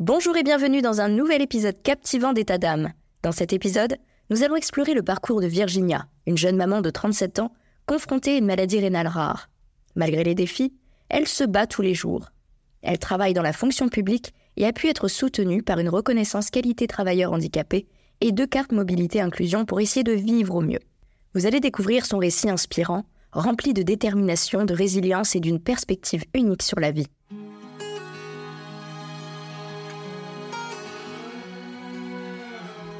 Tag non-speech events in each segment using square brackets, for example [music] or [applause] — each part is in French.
Bonjour et bienvenue dans un nouvel épisode captivant d'État d'âme. Dans cet épisode, nous allons explorer le parcours de Virginia, une jeune maman de 37 ans confrontée à une maladie rénale rare. Malgré les défis, elle se bat tous les jours. Elle travaille dans la fonction publique et a pu être soutenue par une reconnaissance qualité travailleur handicapé et deux cartes mobilité inclusion pour essayer de vivre au mieux. Vous allez découvrir son récit inspirant, rempli de détermination, de résilience et d'une perspective unique sur la vie.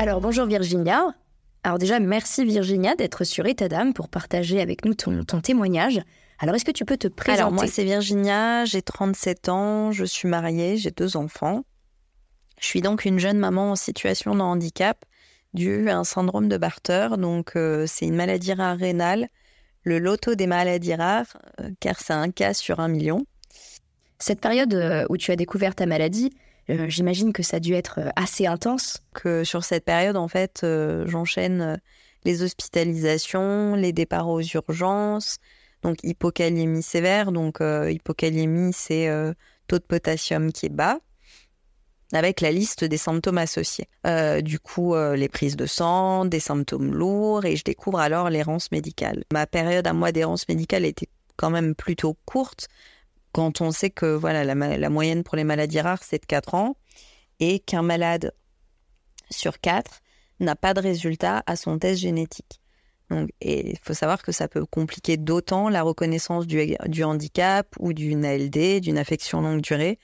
Alors bonjour Virginia. Alors déjà, merci Virginia d'être sur État d'âme pour partager avec nous ton, témoignage. Alors est-ce que tu peux te présenter Alors moi c'est Virginia, j'ai 37 ans, je suis mariée, j'ai deux enfants. Je suis donc une jeune maman en situation de handicap dû à un syndrome de Barter. Donc euh, c'est une maladie rare rénale, le loto des maladies rares, euh, car c'est un cas sur un million. Cette période euh, où tu as découvert ta maladie, euh, j'imagine que ça a dû être euh, assez intense. Que sur cette période, en fait, euh, j'enchaîne les hospitalisations, les départs aux urgences, donc hypokaliémie sévère. Donc hypokaliémie, c'est taux de potassium qui est bas avec la liste des symptômes associés. du coup, les prises de sang, des symptômes lourds, et je découvre alors l'errance médicale. Ma période à moi d'errance médicale était quand même plutôt courte, quand on sait que voilà la, moyenne pour les maladies rares, c'est de 4 ans, et qu'un malade sur 4 n'a pas de résultat à son test génétique. Donc, et il faut savoir que ça peut compliquer d'autant la reconnaissance du, handicap ou d'une ALD, d'une affection longue durée.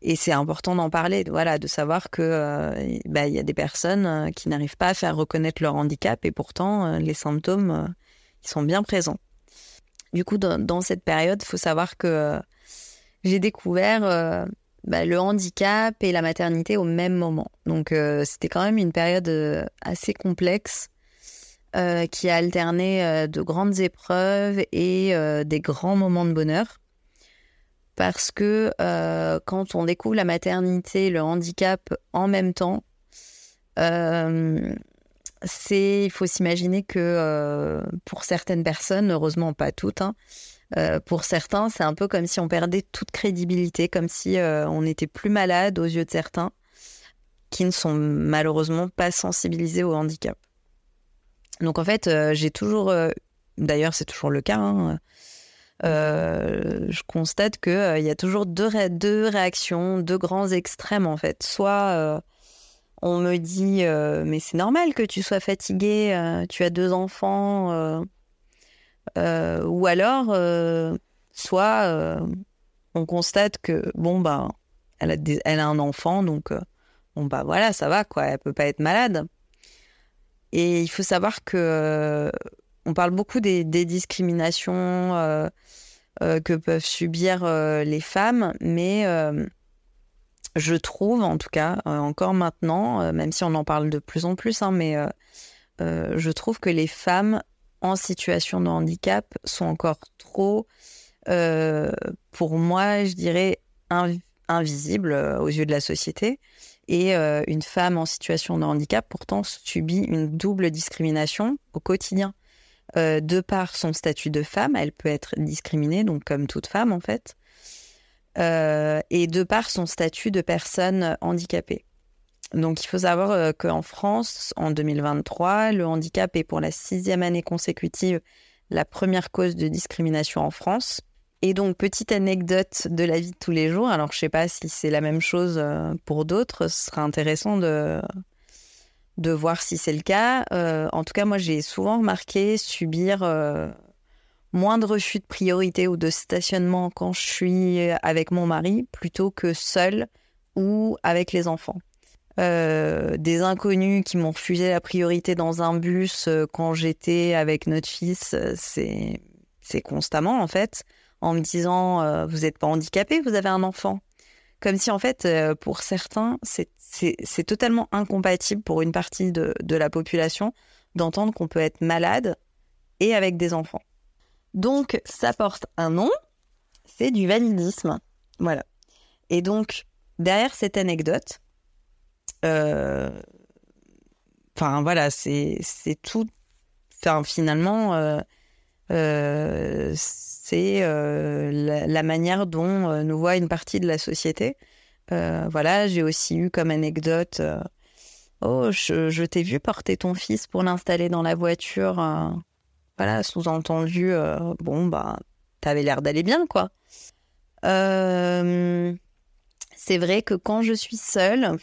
Et c'est important d'en parler, voilà, de savoir que euh, bah, il y a des personnes euh, qui n'arrivent pas à faire reconnaître leur handicap et pourtant euh, les symptômes sont bien présents. Du coup, dans, cette période, il faut savoir que euh, j'ai découvert euh, bah, le handicap et la maternité au même moment. Donc, euh, c'était quand même une période assez complexe qui a alterné de grandes épreuves et des grands moments de bonheur. Parce que quand on découvre la maternité, le handicap en même temps, c'est, il faut s'imaginer que euh, pour certaines personnes, heureusement pas toutes, hein, euh, pour certains, c'est un peu comme si on perdait toute crédibilité, comme si euh, on n'était plus malade aux yeux de certains qui ne sont malheureusement pas sensibilisés au handicap. Donc en fait, j'ai toujours, d'ailleurs c'est toujours le cas, hein, je constate qu'il y a toujours deux, deux réactions, deux grands extrêmes en fait. Soit on me dit euh, mais c'est normal que tu sois fatiguée, euh, tu as deux enfants, euh, ou alors soit on constate que bon bah elle a, un enfant donc bon bah voilà ça va quoi, elle peut pas être malade. Et il faut savoir que on parle beaucoup des discriminations que peuvent subir les femmes, mais je trouve, en tout cas, euh, encore maintenant, euh, même si on en parle de plus en plus, hein, mais euh, je trouve que les femmes en situation de handicap sont encore trop pour moi, je dirais invisible aux yeux de la société. Et une femme en situation de handicap, pourtant, subit une double discrimination au quotidien. de par son statut de femme, elle peut être discriminée, donc comme toute femme en fait, et de par son statut de personne handicapée. Donc il faut savoir qu'en France, en 2023, le handicap est pour la sixième année consécutive la première cause de discrimination en France. Et donc, petite anecdote de la vie de tous les jours. Alors, je ne sais pas si c'est la même chose euh, pour d'autres. Ce sera intéressant de, de voir si c'est le cas. Euh, en tout cas, moi, j'ai souvent remarqué subir euh, moins de refus de priorité ou de stationnement quand je suis avec mon mari plutôt que seule ou avec les enfants. des inconnus qui m'ont refusé la priorité dans un bus quand j'étais avec notre fils, c'est constamment en fait en me disant euh, vous n'êtes pas handicapé, vous avez un enfant. Comme si en fait, euh, pour certains, c'est totalement incompatible pour une partie de, la population d'entendre qu'on peut être malade et avec des enfants. Donc, ça porte un nom, c'est du validisme. Voilà. Et donc, derrière cette anecdote, euh, voilà, c'est tout. Enfin, finalement, c'est euh, la, manière dont euh, nous voit une partie de la société. Euh, voilà, j'ai aussi eu comme anecdote Oh, je, t'ai vu porter ton fils pour l'installer dans la voiture. Voilà, sous-entendu, bon, bah, t'avais l'air d'aller bien, quoi. c'est vrai que quand je suis seule,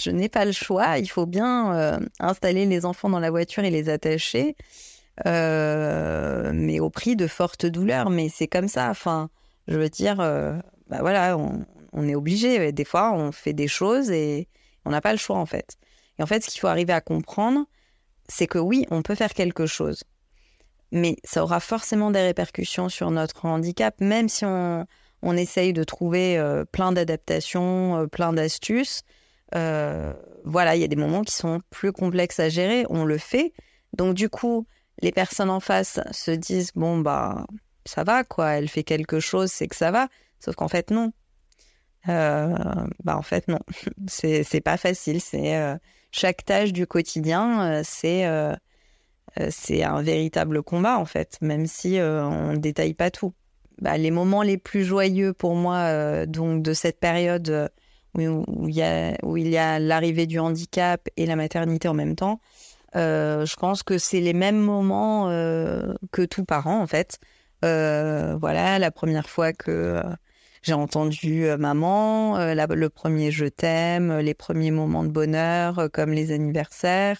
je n'ai pas le choix. Il faut bien installer les enfants dans la voiture et les attacher. Euh, mais au prix de fortes douleurs. Mais c'est comme ça. Enfin, je veux dire, euh, bah voilà, on, est obligé. Des fois, on fait des choses et on n'a pas le choix en fait. Et en fait, ce qu'il faut arriver à comprendre, c'est que oui, on peut faire quelque chose, mais ça aura forcément des répercussions sur notre handicap, même si on, essaye de trouver euh, plein d'adaptations, plein d'astuces. voilà, il y a des moments qui sont plus complexes à gérer, on le fait. Donc du coup, les personnes en face se disent bon bah ça va quoi, elle fait quelque chose, c'est que ça va. Sauf qu'en fait non. Euh, bah en fait non, [laughs] c'est pas facile. C'est euh, chaque tâche du quotidien, euh, c'est c'est un véritable combat en fait, même si on ne détaille pas tout. Bah, les moments les plus joyeux pour moi donc de cette période où, il y a où il y a l'arrivée du handicap et la maternité en même temps, euh, je pense que c'est les mêmes moments euh, que tout parent, en fait. Euh, voilà, la première fois que j'ai entendu maman, le premier je t'aime, les premiers moments de bonheur, comme les anniversaires.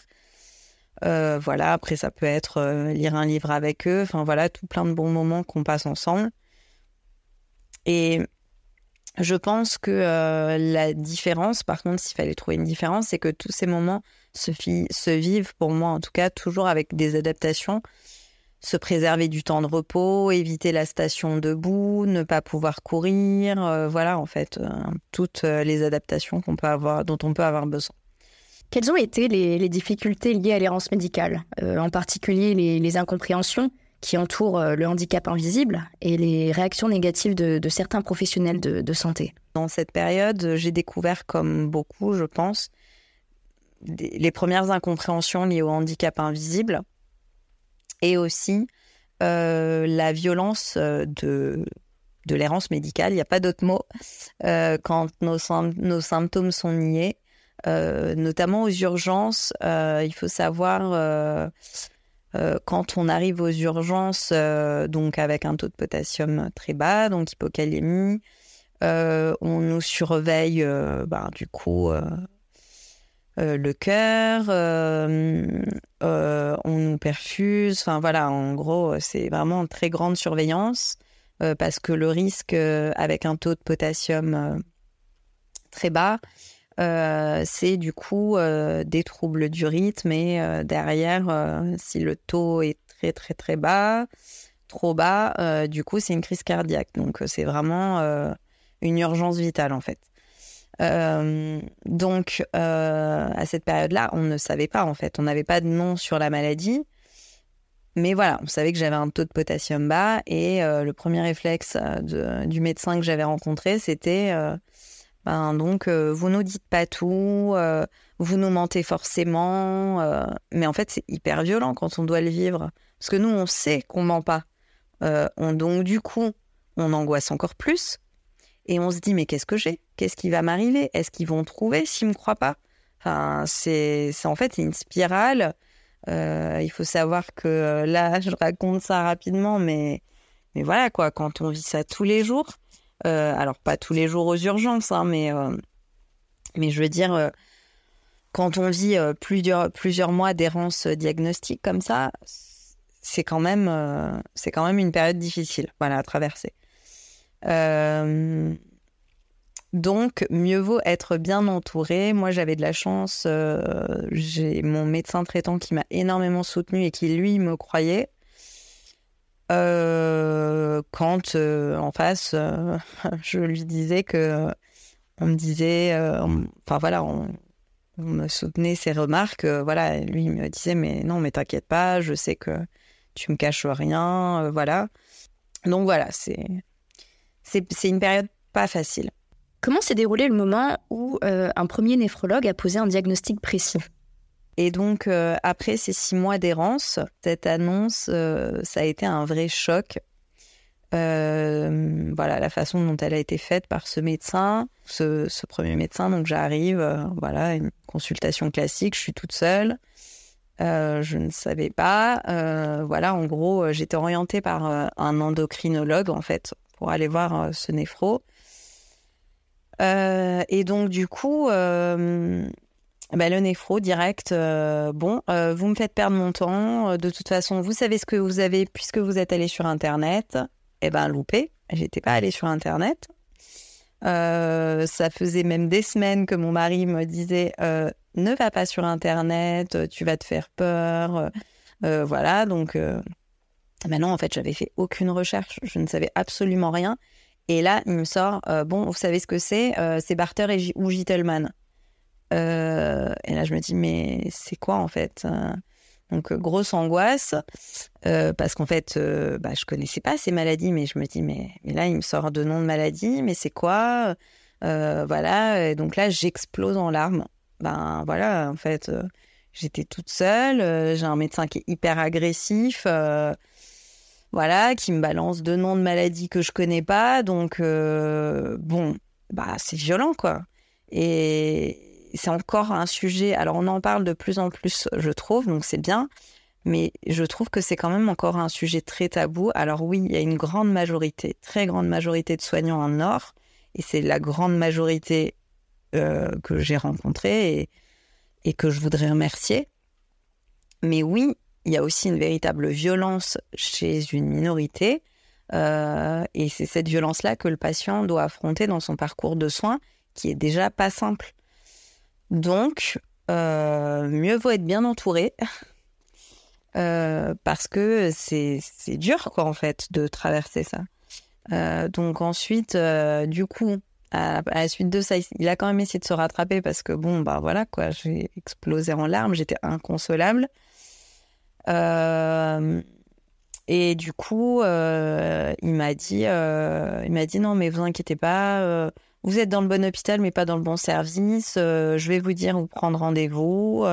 Voilà, après ça peut être lire un livre avec eux. Enfin voilà, tout plein de bons moments qu'on passe ensemble. Et je pense que la différence, par contre, s'il fallait trouver une différence, c'est que tous ces moments se, vivent, pour moi en tout cas, toujours avec des adaptations. Se préserver du temps de repos, éviter la station debout, ne pas pouvoir courir, euh, voilà en fait euh, toutes euh, les adaptations qu'on peut avoir, dont on peut avoir besoin. Quelles ont été les, difficultés liées à l'errance médicale, en particulier les, incompréhensions qui entourent le handicap invisible et les réactions négatives de, certains professionnels de santé? Dans cette période, j'ai découvert, comme beaucoup, je pense, les premières incompréhensions liées au handicap invisible et aussi euh, la violence euh, de, de l'errance médicale, il n'y a pas d'autre mot, euh, quand nos, nos, symptômes sont niés, notamment aux urgences. il faut savoir, quand on arrive aux urgences, donc avec un taux de potassium très bas, donc hypocalémie, on nous surveille ben, du coup euh, le cœur, euh, euh, on nous perfuse. Enfin voilà, en gros, c'est vraiment très grande surveillance parce que le risque avec un taux de potassium très bas, c'est du coup des troubles du rythme et derrière, si le taux est très très très bas, trop bas, du coup c'est une crise cardiaque. Donc c'est vraiment une urgence vitale en fait. Euh, donc, euh, à cette période-là, on ne savait pas, en fait. On n'avait pas de nom sur la maladie. Mais voilà, on savait que j'avais un taux de potassium bas et euh, le premier réflexe euh, du médecin que j'avais rencontré, c'était euh, ben, donc vous nous dites pas tout, vous nous mentez forcément, mais en fait c'est hyper violent quand on doit le vivre. Parce que nous on sait qu'on ment pas, on, donc du coup on angoisse encore plus et on se dit mais qu'est-ce que j'ai, qu'est-ce qui va m'arriver, est-ce qu'ils vont trouver s'ils me croient pas, enfin c'est en fait une spirale. Euh, il faut savoir que euh, là, [laughs] je raconte ça rapidement, mais, mais voilà, quoi, quand on vit ça tous les jours, euh, alors pas tous les jours aux urgences, hein, mais, mais je veux dire, quand on vit plusieurs, mois d'errance diagnostique comme ça, c'est quand, même, une période difficile voilà, à traverser. Donc, mieux vaut être bien entouré. Moi, j'avais de la chance. Euh, j'ai mon médecin traitant qui m'a énormément soutenu et qui, lui, me croyait. Euh, quand euh, en face, [laughs] je lui disais que on me disait, enfin voilà, on, me soutenait ses remarques. voilà, lui il me disait mais non, mais t'inquiète pas, je sais que tu me caches rien, voilà. Donc voilà, c'est c'est une période pas facile. Comment s'est déroulé le moment où euh, un premier néphrologue a posé un diagnostic précis? Et donc, euh, après ces six mois d'errance, cette annonce, euh, ça a été un vrai choc. voilà, la façon dont elle a été faite par ce médecin, ce, premier médecin. Donc, j'arrive, voilà, une consultation classique, je suis toute seule. je ne savais pas. voilà, en gros, j'étais orientée par un endocrinologue, en fait, pour aller voir ce néphro. Euh, et donc, du coup, euh, bah, le néphro direct, euh, bon, vous me faites perdre mon temps. De toute façon, vous savez ce que vous avez puisque vous êtes allé sur Internet. Eh ben, loupé. J'étais pas allée sur Internet. ça faisait même des semaines que mon mari me disait ne va pas sur Internet, tu vas te faire peur. voilà, donc maintenant, en fait, j'avais fait aucune recherche, je ne savais absolument rien. Et là, il me sort, euh, bon, vous savez ce que c'est euh, C'est Barter et ou Gittelman. Euh, et là, je me dis, mais c'est quoi en fait Donc, grosse angoisse, parce qu'en fait, bah, je connaissais pas ces maladies, mais je me dis, mais, mais là, il me sort de noms de maladies, mais c'est quoi? Voilà, et donc là, j'explose en larmes. Ben voilà, en fait, j'étais toute seule, j'ai un médecin qui est hyper agressif voilà, qui me balance deux noms de maladies que je connais pas. Donc, euh, bon, bah, c'est violent, quoi. Et c'est encore un sujet. Alors, on en parle de plus en plus, je trouve, donc c'est bien. Mais je trouve que c'est quand même encore un sujet très tabou. Alors, oui, il y a une grande majorité, très grande majorité de soignants en Nord. Et c'est la grande majorité euh, que j'ai rencontrée et, que je voudrais remercier. Mais oui, il y a aussi une véritable violence chez une minorité. Euh, et c'est cette violence-là que le patient doit affronter dans son parcours de soins, qui est déjà pas simple. Donc, euh, mieux vaut être bien entouré, [laughs] euh, parce que c'est dur, quoi, en fait, de traverser ça. donc ensuite, du coup, à, la suite de ça, il a quand même essayé de se rattraper parce que bon, bah voilà, quoi, j'ai explosé en larmes, j'étais inconsolable. Euh, et du coup, euh, il m'a dit, euh, il m'a dit non, mais vous inquiétez pas, vous êtes dans le bon hôpital, mais pas dans le bon service. je vais vous dire où prendre rendez-vous.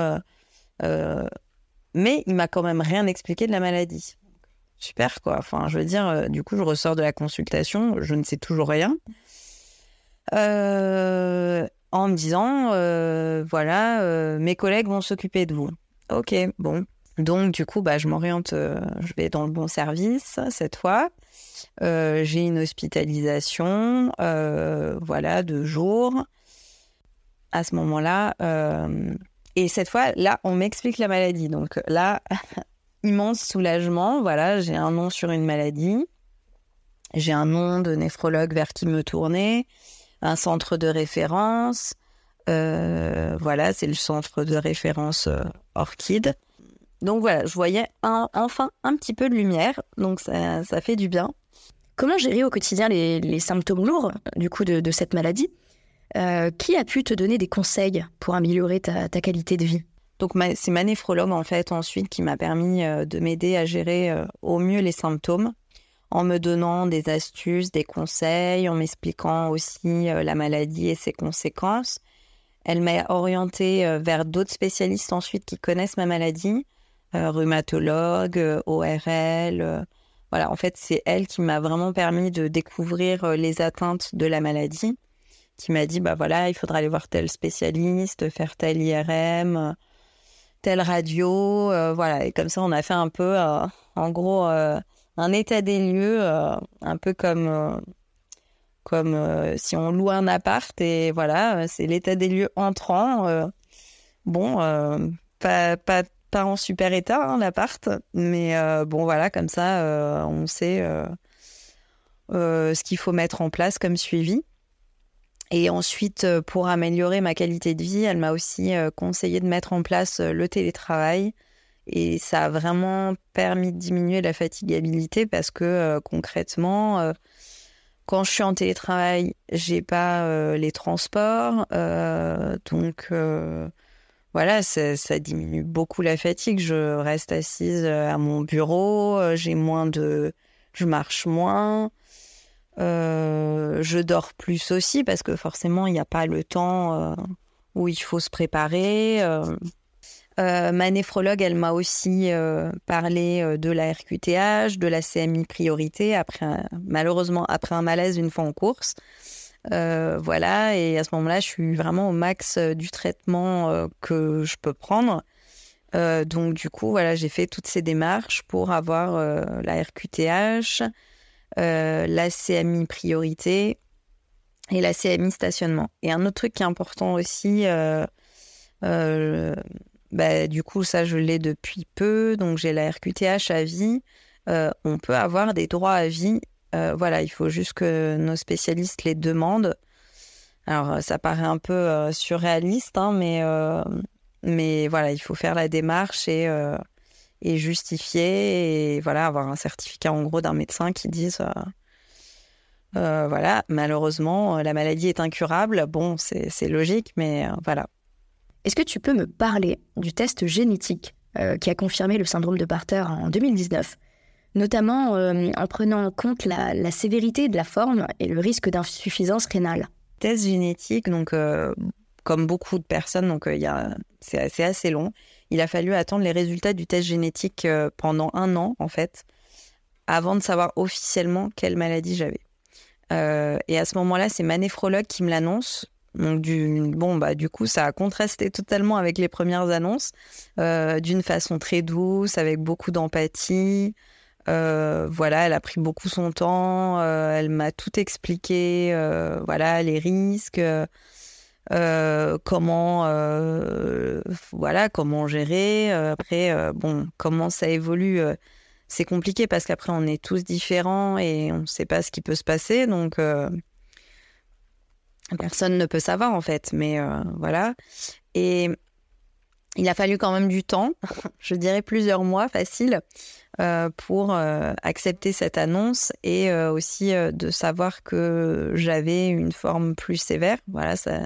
mais il m'a quand même rien expliqué de la maladie. Super quoi. Enfin, je veux dire, du coup, je ressors de la consultation, je ne sais toujours rien. en me disant, voilà, mes collègues vont s'occuper de vous. Ok, bon, donc, du coup, bah, je m'oriente, euh, je vais dans le bon service cette fois. Euh, j'ai une hospitalisation, euh, voilà, de jours. À ce moment-là, et cette fois, là, on m'explique la maladie. Donc là, [laughs] immense soulagement. Voilà, j'ai un nom sur une maladie. J'ai un nom de néphrologue vers qui me tourner, un centre de référence. voilà, c'est le centre de référence Orchid. Donc voilà, je voyais enfin un petit peu de lumière, donc ça, fait du bien. Comment gérer au quotidien les, symptômes lourds du coup de, cette maladie euh, Qui a pu te donner des conseils pour améliorer ta, qualité de vie? Donc c'est ma néphrologue en fait ensuite qui m'a permis de m'aider à gérer au mieux les symptômes en me donnant des astuces, des conseils, en m'expliquant aussi la maladie et ses conséquences. Elle m'a orientée vers d'autres spécialistes ensuite qui connaissent ma maladie, rhumatologue, ORL. Voilà, en fait, c'est elle qui m'a vraiment permis de découvrir les atteintes de la maladie, qui m'a dit, bah voilà, il faudra aller voir tel spécialiste, faire tel IRM, telle radio, voilà. Et comme ça, on a fait un peu, en gros, un état des lieux, un peu comme comme euh, si on loue un appart et voilà, c'est l'état des lieux entrant. Euh, bon, euh, pas, pas, pas, en super état hein, l'appart, mais bon voilà, comme ça, on sait ce qu'il faut mettre en place comme suivi. Et ensuite, pour améliorer ma qualité de vie, elle m'a aussi conseillé de mettre en place le télétravail. Et ça a vraiment permis de diminuer la fatigabilité parce que concrètement, quand je suis en télétravail, j'ai pas euh, les transports, euh, donc euh, voilà, ça, diminue beaucoup la fatigue. Je reste assise à mon bureau, j'ai moins de, je marche moins, je dors plus aussi parce que forcément il n'y a pas le temps où il faut se préparer. Euh, ma néphrologue, elle m'a aussi euh, parlé euh, de la RQTH, de la CMI priorité, après malheureusement après un malaise une fois en course. Voilà, et à ce moment-là, je suis vraiment au max du traitement que je peux prendre. donc du coup, voilà, j'ai fait toutes ces démarches pour avoir la RQTH, la CMI priorité et la CMI stationnement. Et un autre truc qui est important aussi, bah, du coup, ça, je l'ai depuis peu. Donc, j'ai la RQTH à vie. Euh, on peut avoir des droits à vie. Euh, voilà, il faut juste que nos spécialistes les demandent. Alors, ça paraît un peu euh, surréaliste, hein, mais, mais voilà, il faut faire la démarche et, et justifier et voilà, avoir un certificat en gros d'un médecin qui dise voilà, malheureusement, la maladie est incurable. Bon, c'est logique, mais voilà. Est-ce que tu peux me parler du test génétique euh, qui a confirmé le syndrome de Barter en 2019, notamment euh, en prenant en compte la, sévérité de la forme et le risque d'insuffisance rénale Test génétique, donc euh, comme beaucoup de personnes, donc il c'est assez, long. Il a fallu attendre les résultats du test génétique pendant un an en fait, avant de savoir officiellement quelle maladie j'avais. et à ce moment-là, c'est ma néphrologue qui me l'annonce donc du, bon bah du coup ça a contrasté totalement avec les premières annonces euh, d'une façon très douce avec beaucoup d'empathie. Euh, voilà, elle a pris beaucoup son temps, euh, elle m'a tout expliqué, voilà les risques, comment voilà comment gérer. après bon comment ça évolue c'est compliqué parce qu'après on est tous différents et on ne sait pas ce qui peut se passer donc Personne ne peut savoir en fait, mais euh, voilà. Et il a fallu quand même du temps, [laughs] je dirais plusieurs mois facile, euh, pour euh, accepter cette annonce et aussi de savoir que j'avais une forme plus sévère. Voilà, ça,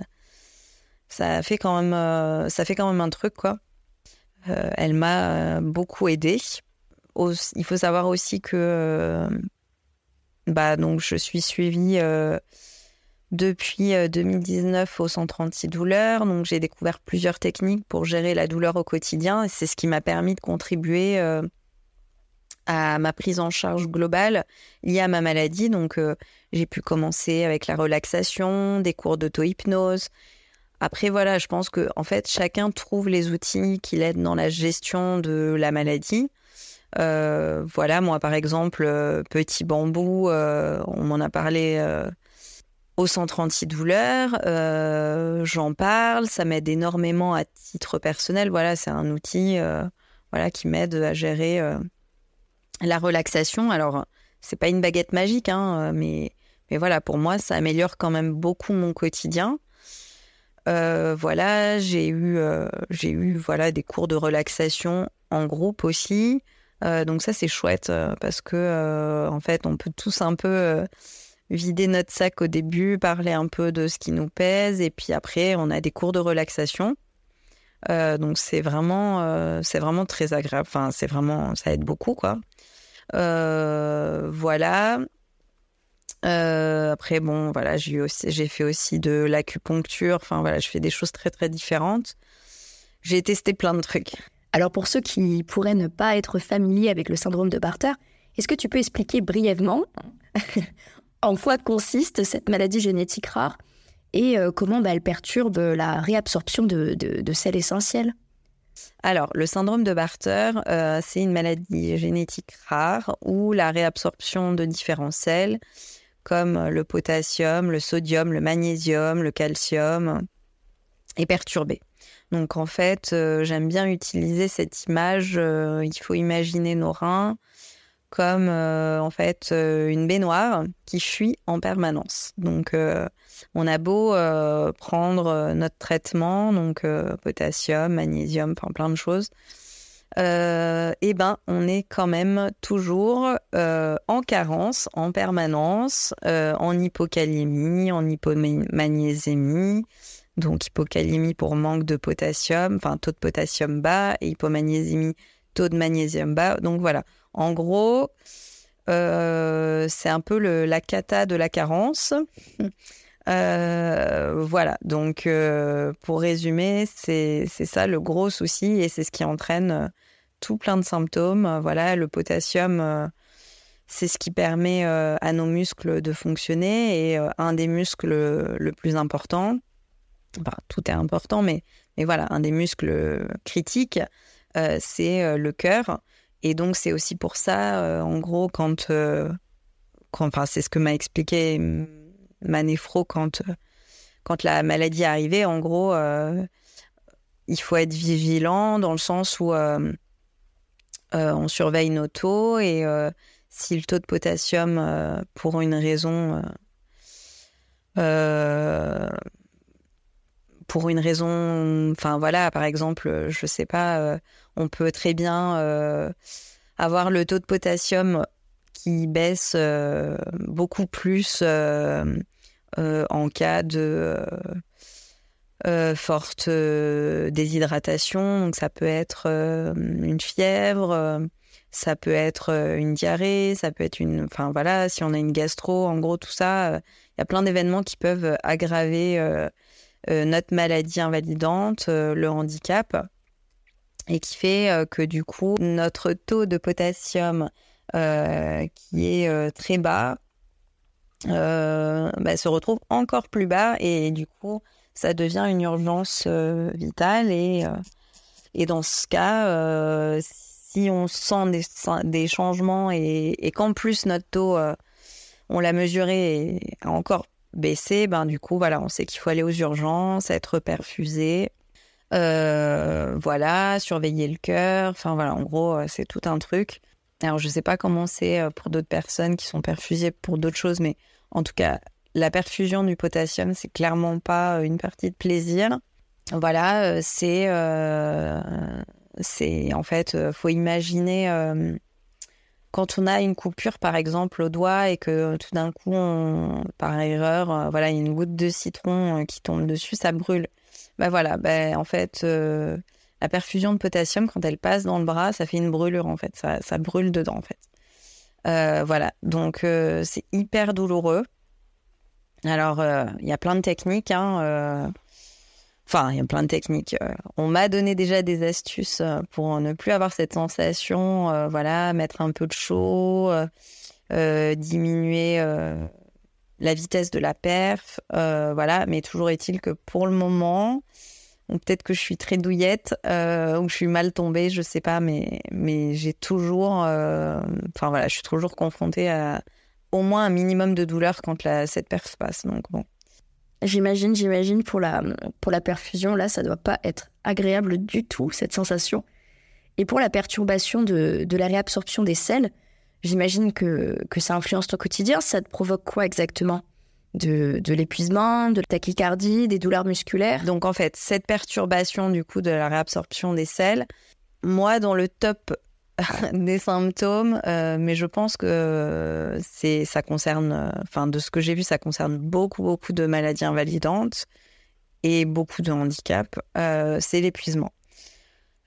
ça fait quand même, ça fait quand même un truc quoi. elle m'a beaucoup aidée. Il faut savoir aussi que, bah donc je suis suivie depuis 2019 euh, au centre anti-douleur. Donc, j'ai découvert plusieurs techniques pour gérer la douleur au quotidien. C'est ce qui m'a permis de contribuer euh, à ma prise en charge globale liée à ma maladie. Donc, euh, j'ai pu commencer avec la relaxation, des cours d'auto-hypnose. Après, voilà, je pense que en fait, chacun trouve les outils qui l'aident dans la gestion de la maladie. voilà, moi, par exemple, Petit Bambou, on m'en a parlé au centre antidouleur, euh, j'en parle, ça m'aide énormément à titre personnel. Voilà, c'est un outil euh, voilà, qui m'aide à gérer euh, la relaxation. Alors, c'est pas une baguette magique, hein, mais, mais voilà, pour moi, ça améliore quand même beaucoup mon quotidien. voilà, j'ai eu, j'ai eu voilà, des cours de relaxation en groupe aussi. donc ça, c'est chouette parce que, en fait, on peut tous un peu vider notre sac au début, parler un peu de ce qui nous pèse, et puis après, on a des cours de relaxation. donc c'est vraiment, c'est vraiment très agréable. Enfin, c'est vraiment, ça aide beaucoup, quoi. Voilà. après, bon, voilà, j'ai fait aussi de l'acupuncture. Enfin, voilà, je fais des choses très, très différentes. J'ai testé plein de trucs. Alors, pour ceux qui pourraient ne pas être familiers avec le syndrome de Barter, est-ce que tu peux expliquer brièvement [laughs] en quoi consiste cette maladie génétique rare et euh, comment bah, elle perturbe la réabsorption de, de, sels essentiels alors, le syndrome de Barter, euh, c'est une maladie génétique rare où la réabsorption de différents sels, comme le potassium, le sodium, le magnésium, le calcium, est perturbée. Donc, en fait, euh, j'aime bien utiliser cette image. il faut imaginer nos reins comme euh, en fait euh, une baignoire qui fuit en permanence. Donc euh, on a beau prendre notre traitement, donc potassium, magnésium, enfin plein de choses, eh ben on est quand même toujours en carence en permanence, en hypocalémie, en hypomagnésémie. Donc hypocalémie pour manque de potassium, enfin taux de potassium bas, et hypomagnésémie, taux de magnésium bas. Donc voilà, en gros, euh, c'est un peu la cata de la carence. [laughs] Euh, voilà, donc euh, pour résumer, c'est ça le gros souci et c'est ce qui entraîne tout plein de symptômes. Voilà, le potassium, c'est ce qui permet à nos muscles de fonctionner et un des muscles le plus important, enfin, tout est important, mais, mais voilà, un des muscles critiques, c'est le cœur. Et donc, c'est aussi pour ça, euh, en gros, quand. Euh, c'est ce que m'a expliqué ma néphro quand, euh, quand la maladie est arrivée. En gros, il faut être vigilant dans le sens où on surveille nos taux et si le taux de potassium, pour une raison. pour une raison, enfin voilà, par exemple, je sais pas, on peut très bien euh, avoir le taux de potassium qui baisse euh, beaucoup plus euh, en cas de forte déshydratation. Donc ça peut être une fièvre, ça peut être une diarrhée, ça peut être une... Enfin voilà, si on a une gastro, en gros tout ça, il y a plein d'événements qui peuvent aggraver notre maladie invalidante, le handicap et qui fait euh, que du coup, notre taux de potassium euh, qui est euh, très bas bah, se retrouve encore plus bas et du coup, ça devient une urgence vitale et, et dans ce cas, si on sent des, des changements et, et qu'en plus notre taux, on l'a mesuré et a encore baissé, ben du coup, voilà, on sait qu'il faut aller aux urgences, être perfusé. Euh, voilà, surveiller le cœur. Enfin voilà, en gros, euh, c'est tout un truc. Alors je sais pas comment c'est euh, pour d'autres personnes qui sont perfusées pour d'autres choses, mais en tout cas, la perfusion du potassium, c'est clairement pas une partie de plaisir. Voilà, c'est c'est en fait, faut imaginer quand on a une coupure par exemple au doigt et que tout d'un coup, par erreur, voilà, une goutte de citron qui tombe dessus, ça brûle. Bah voilà, bah, en fait, euh, la perfusion de potassium, quand elle passe dans le bras, ça fait une brûlure, en fait. Ça, brûle dedans, en fait. Euh, voilà, donc euh, c'est hyper douloureux. Alors, il y a plein de techniques. Hein, enfin, il y a plein de techniques. on m'a donné déjà des astuces pour ne plus avoir cette sensation. voilà, mettre un peu de chaud, diminuer la vitesse de la perf, euh, voilà. Mais toujours est-il que pour le moment, peut-être que je suis très douillette euh, ou je suis mal tombée, je sais pas, mais mais j'ai toujours, euh, enfin voilà, je suis toujours confrontée à au moins un minimum de douleur quand la, cette perf passe. Donc bon. J'imagine, j'imagine pour la pour la perfusion là, ça doit pas être agréable du tout cette sensation. Et pour la perturbation de, de la réabsorption des sels, J'imagine que, que ça influence ton quotidien. Ça te provoque quoi exactement? De, de l'épuisement, de la tachycardie, des douleurs musculaires? Donc en fait, cette perturbation du coup de la réabsorption des sels, moi dans le top [laughs] des symptômes, euh, mais je pense que c'est ça concerne, enfin de ce que j'ai vu, ça concerne beaucoup beaucoup de maladies invalidantes et beaucoup de handicap, c'est l'épuisement.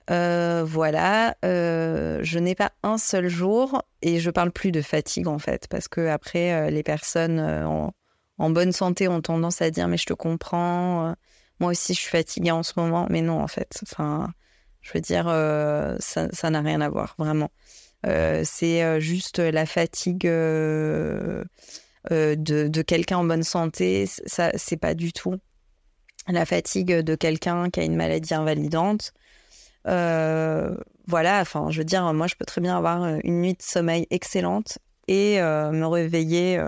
Voilà, je n'ai pas un seul jour et je parle plus de fatigue en fait, parce que après les personnes en, bonne santé ont tendance à dire mais je te comprends, moi aussi je suis fatiguée en ce moment, mais non en fait, enfin je veux dire ça n'a rien à voir vraiment. c'est juste la fatigue euh, de, quelqu'un en bonne santé, ça c'est pas du tout la fatigue de quelqu'un qui a une maladie invalidante. Euh, voilà, enfin, je veux dire, moi, je peux très bien avoir une nuit de sommeil excellente et euh, me réveiller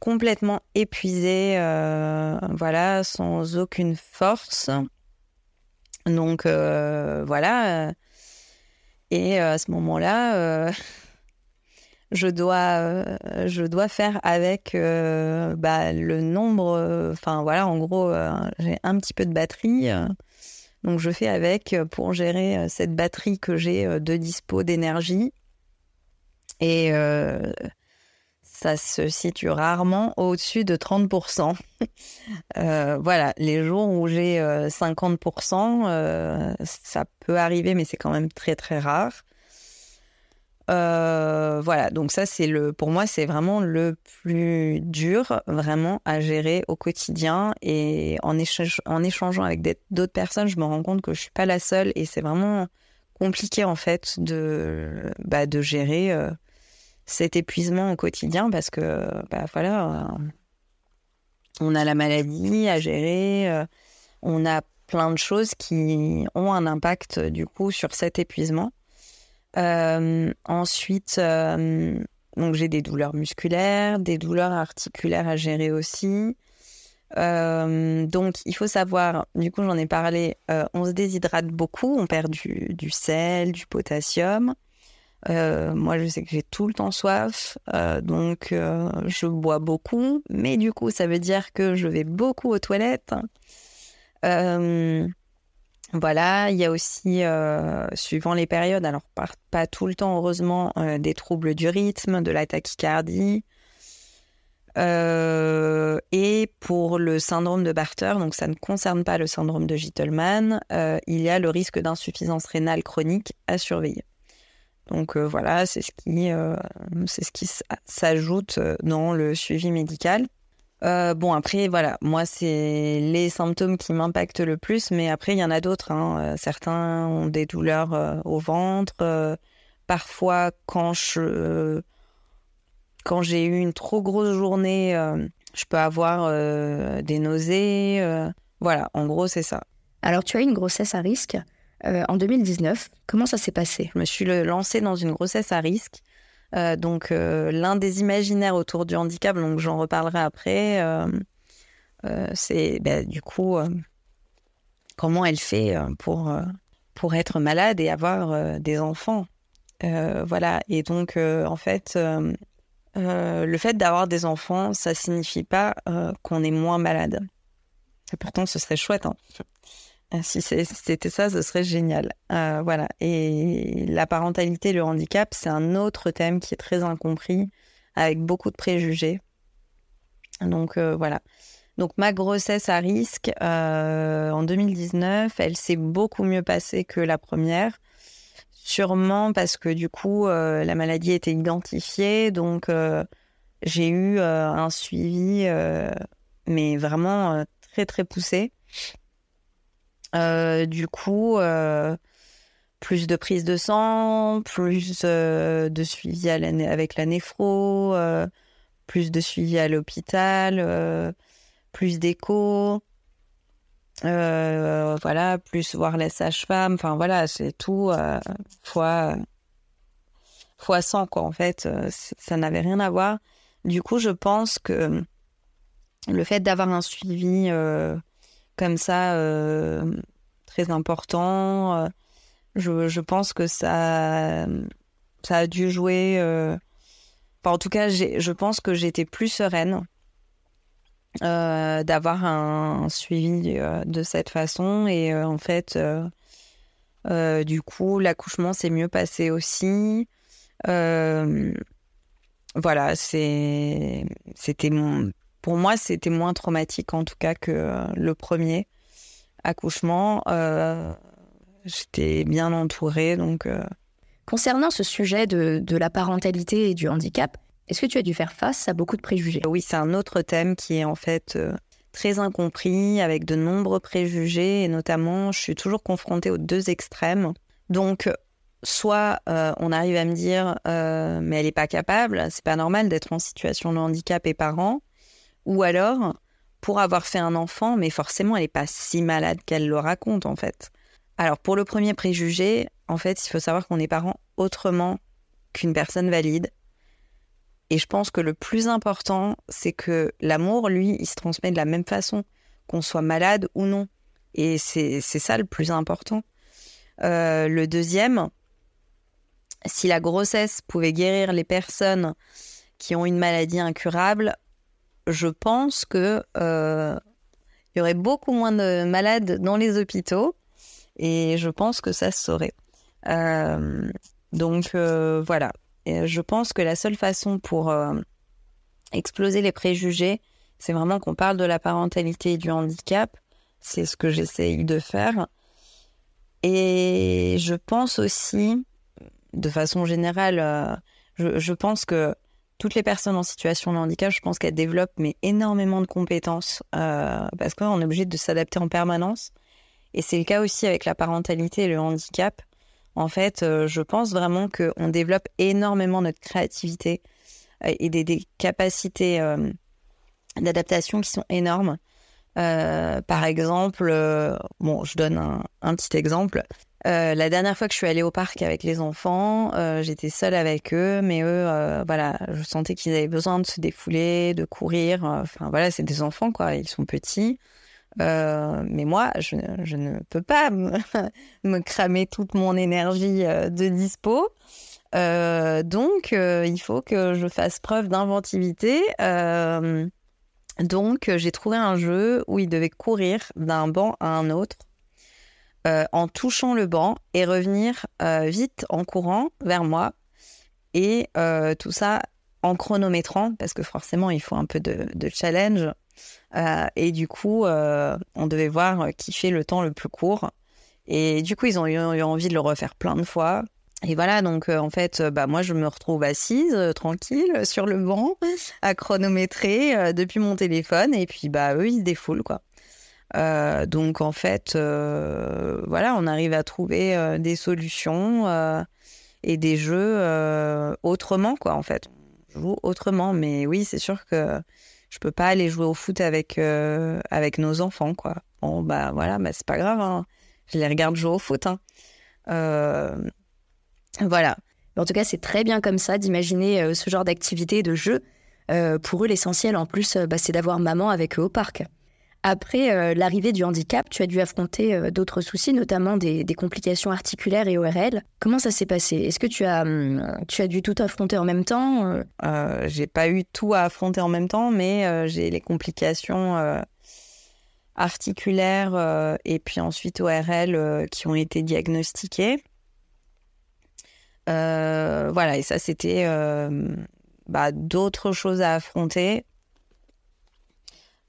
complètement épuisée, voilà, sans aucune force. Donc, voilà. Et à ce moment-là, [laughs] je dois, euh, je dois faire avec euh, bah, le nombre. Euh, enfin, voilà, en gros, j'ai un petit peu de batterie. Donc, je fais avec pour gérer cette batterie que j'ai de dispo d'énergie. Et ça se situe rarement au-dessus de 30%. [laughs] voilà, les jours où j'ai 50%, ça peut arriver, mais c'est quand même très très rare. Euh, voilà, donc ça c'est le, pour moi c'est vraiment le plus dur vraiment à gérer au quotidien et en, en échangeant avec d'autres personnes, je me rends compte que je suis pas la seule et c'est vraiment compliqué en fait de, bah, de gérer euh, cet épuisement au quotidien parce que bah, voilà, euh, on a la maladie à gérer, on a plein de choses qui ont un impact du coup sur cet épuisement. Euh, ensuite, euh, donc j'ai des douleurs musculaires, des douleurs articulaires à gérer aussi. Euh, donc, il faut savoir, du coup, j'en ai parlé, on se déshydrate beaucoup, on perd du, du sel, du potassium. moi, je sais que j'ai tout le temps soif, donc je bois beaucoup, mais du coup, ça veut dire que je vais beaucoup aux toilettes. Voilà, il y a aussi, euh, suivant les périodes, alors pas, tout le temps heureusement, euh, des troubles du rythme, de la tachycardie. Euh, et pour le syndrome de Barter, donc ça ne concerne pas le syndrome de Gittelman, il y a le risque d'insuffisance rénale chronique à surveiller. Donc voilà, c'est ce qui, c'est ce qui s'ajoute dans le suivi médical. Euh, bon, après, voilà, moi, c'est les symptômes qui m'impactent le plus, mais après, il y en a d'autres. Hein. Euh, certains ont des douleurs euh, au ventre. parfois, quand je quand j'ai eu une trop grosse journée, je peux avoir des nausées. voilà, en gros, c'est ça. Alors, tu as eu une grossesse à risque en 2019. Comment ça s'est passé? Je me suis lancée dans une grossesse à risque. Euh, donc euh, l'un des imaginaires autour du handicap, donc j'en reparlerai après, euh, c'est bah, du coup comment elle fait pour, être malade et avoir des enfants. voilà, et donc en fait, le fait d'avoir des enfants, ça signifie pas qu'on est moins malade. Et pourtant, ce serait chouette. Hein. Ah, si c'était ça, ce serait génial. Euh, voilà. Et la parentalité, le handicap, c'est un autre thème qui est très incompris, avec beaucoup de préjugés. Donc euh, voilà. Donc ma grossesse à risque euh, en 2019, elle s'est beaucoup mieux passée que la première. Sûrement parce que du coup, la maladie était identifiée. Donc j'ai eu un suivi, mais vraiment très très poussé. Euh, du coup, euh, plus de prise de sang, plus euh, de suivi avec la néphro, plus de suivi à l'hôpital, plus d'écho. voilà, plus voir les sages-femmes, enfin voilà, c'est tout fois, fois 100 quoi. En fait, ça n'avait rien à voir. Du coup, je pense que le fait d'avoir un suivi comme ça euh, très important. Euh, je, pense que ça, ça a dû jouer. Euh, enfin, en tout cas, je pense que j'étais plus sereine d'avoir un, suivi de cette façon. Et en fait, du coup, l'accouchement s'est mieux passé aussi. voilà, c'était mon pour moi, c'était moins traumatique en tout cas que le premier accouchement. J'étais bien entourée, donc. Concernant ce sujet de, de, la parentalité et du handicap, est-ce que tu as dû faire face à beaucoup de préjugés? Oui, c'est un autre thème qui est en fait très incompris, avec de nombreux préjugés, et notamment, je suis toujours confrontée aux deux extrêmes. Donc, soit euh, on arrive à me dire, euh, mais elle n'est pas capable, c'est pas normal d'être en situation de handicap et parent, ou alors, pour avoir fait un enfant, mais forcément, elle n'est pas si malade qu'elle le raconte, en fait. Alors, pour le premier préjugé, en fait, il faut savoir qu'on est parent autrement qu'une personne valide. Et je pense que le plus important, c'est que l'amour, lui, il se transmet de la même façon, qu'on soit malade ou non. Et c'est ça le plus important. Euh, le deuxième, si la grossesse pouvait guérir les personnes qui ont une maladie incurable, je pense que euh, il y aurait beaucoup moins de malades dans les hôpitaux et je pense que ça se saurait. Euh, donc voilà, et je pense que la seule façon pour euh, exploser les préjugés, c'est vraiment qu'on parle de la parentalité et du handicap. C'est ce que j'essaye de faire. Et je pense aussi, de façon générale, euh, je, pense que toutes les personnes en situation de handicap, je pense qu'elles développent mais énormément de compétences euh, parce qu'on est obligé de s'adapter en permanence. Et c'est le cas aussi avec la parentalité et le handicap. En fait, euh, je pense vraiment qu'on développe énormément notre créativité euh, et des, capacités d'adaptation qui sont énormes. par exemple, bon, je donne un, petit exemple. La dernière fois que je suis allée au parc avec les enfants, j'étais seule avec eux, mais eux, voilà, je sentais qu'ils avaient besoin de se défouler, de courir. Enfin, voilà, c'est des enfants, quoi, ils sont petits. Euh, mais moi, je, ne peux pas [laughs] me, cramer toute mon énergie euh, de dispo. Euh, donc, il faut que je fasse preuve d'inventivité. donc, j'ai trouvé un jeu où il devait courir d'un banc à un autre en touchant le banc et revenir vite en courant vers moi. Et tout ça en chronométrant, parce que forcément, il faut un peu de challenge. Euh, et du coup, euh, on devait voir qui fait le temps le plus court. Et du coup, ils ont eu, envie de le refaire plein de fois. Et voilà, donc euh, en fait, bah, moi, je me retrouve assise, tranquille, sur le banc, à chronométrer depuis mon téléphone. Et puis, bah, eux, ils se défoulent, quoi. Donc, en fait, voilà, on arrive à trouver des solutions et des jeux autrement, quoi, en fait. On joue autrement. Mais oui, c'est sûr que je peux pas aller jouer au foot avec euh, avec nos enfants quoi. Bon bah voilà, bah c'est pas grave. Hein. Je les regarde jouer au foot. Hein. Euh, voilà. En tout cas, c'est très bien comme ça d'imaginer euh, ce genre d'activité de jeu. pour eux, l'essentiel en plus, bah, c'est d'avoir maman avec eux au parc. Après euh, l'arrivée du handicap, tu as dû affronter euh, d'autres soucis, notamment des, complications articulaires et ORL. Comment ça s'est passé? Est-ce que tu as, hum, tu as dû tout affronter en même temps euh? J'ai pas eu tout à affronter en même temps, mais j'ai les complications articulaires et puis ensuite ORL qui ont été diagnostiquées. voilà, et ça c'était bah, d'autres choses à affronter.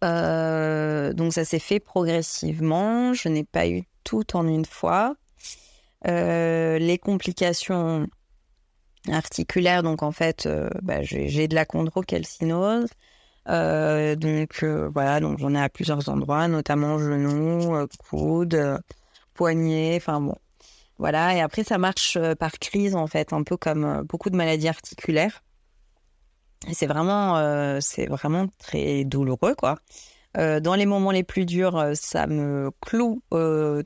Euh, donc ça s'est fait progressivement. Je n'ai pas eu tout en une fois. Euh, les complications articulaires, donc en fait, euh, bah, j'ai de la chondrocalcinose. donc voilà, donc j'en ai à plusieurs endroits, notamment genoux, coudes, poignets, enfin bon. Voilà, et après ça marche par crise en fait, un peu comme beaucoup de maladies articulaires c'est vraiment, euh, c'est vraiment très douloureux, quoi. Euh, dans les moments les plus durs, euh, ça me cloue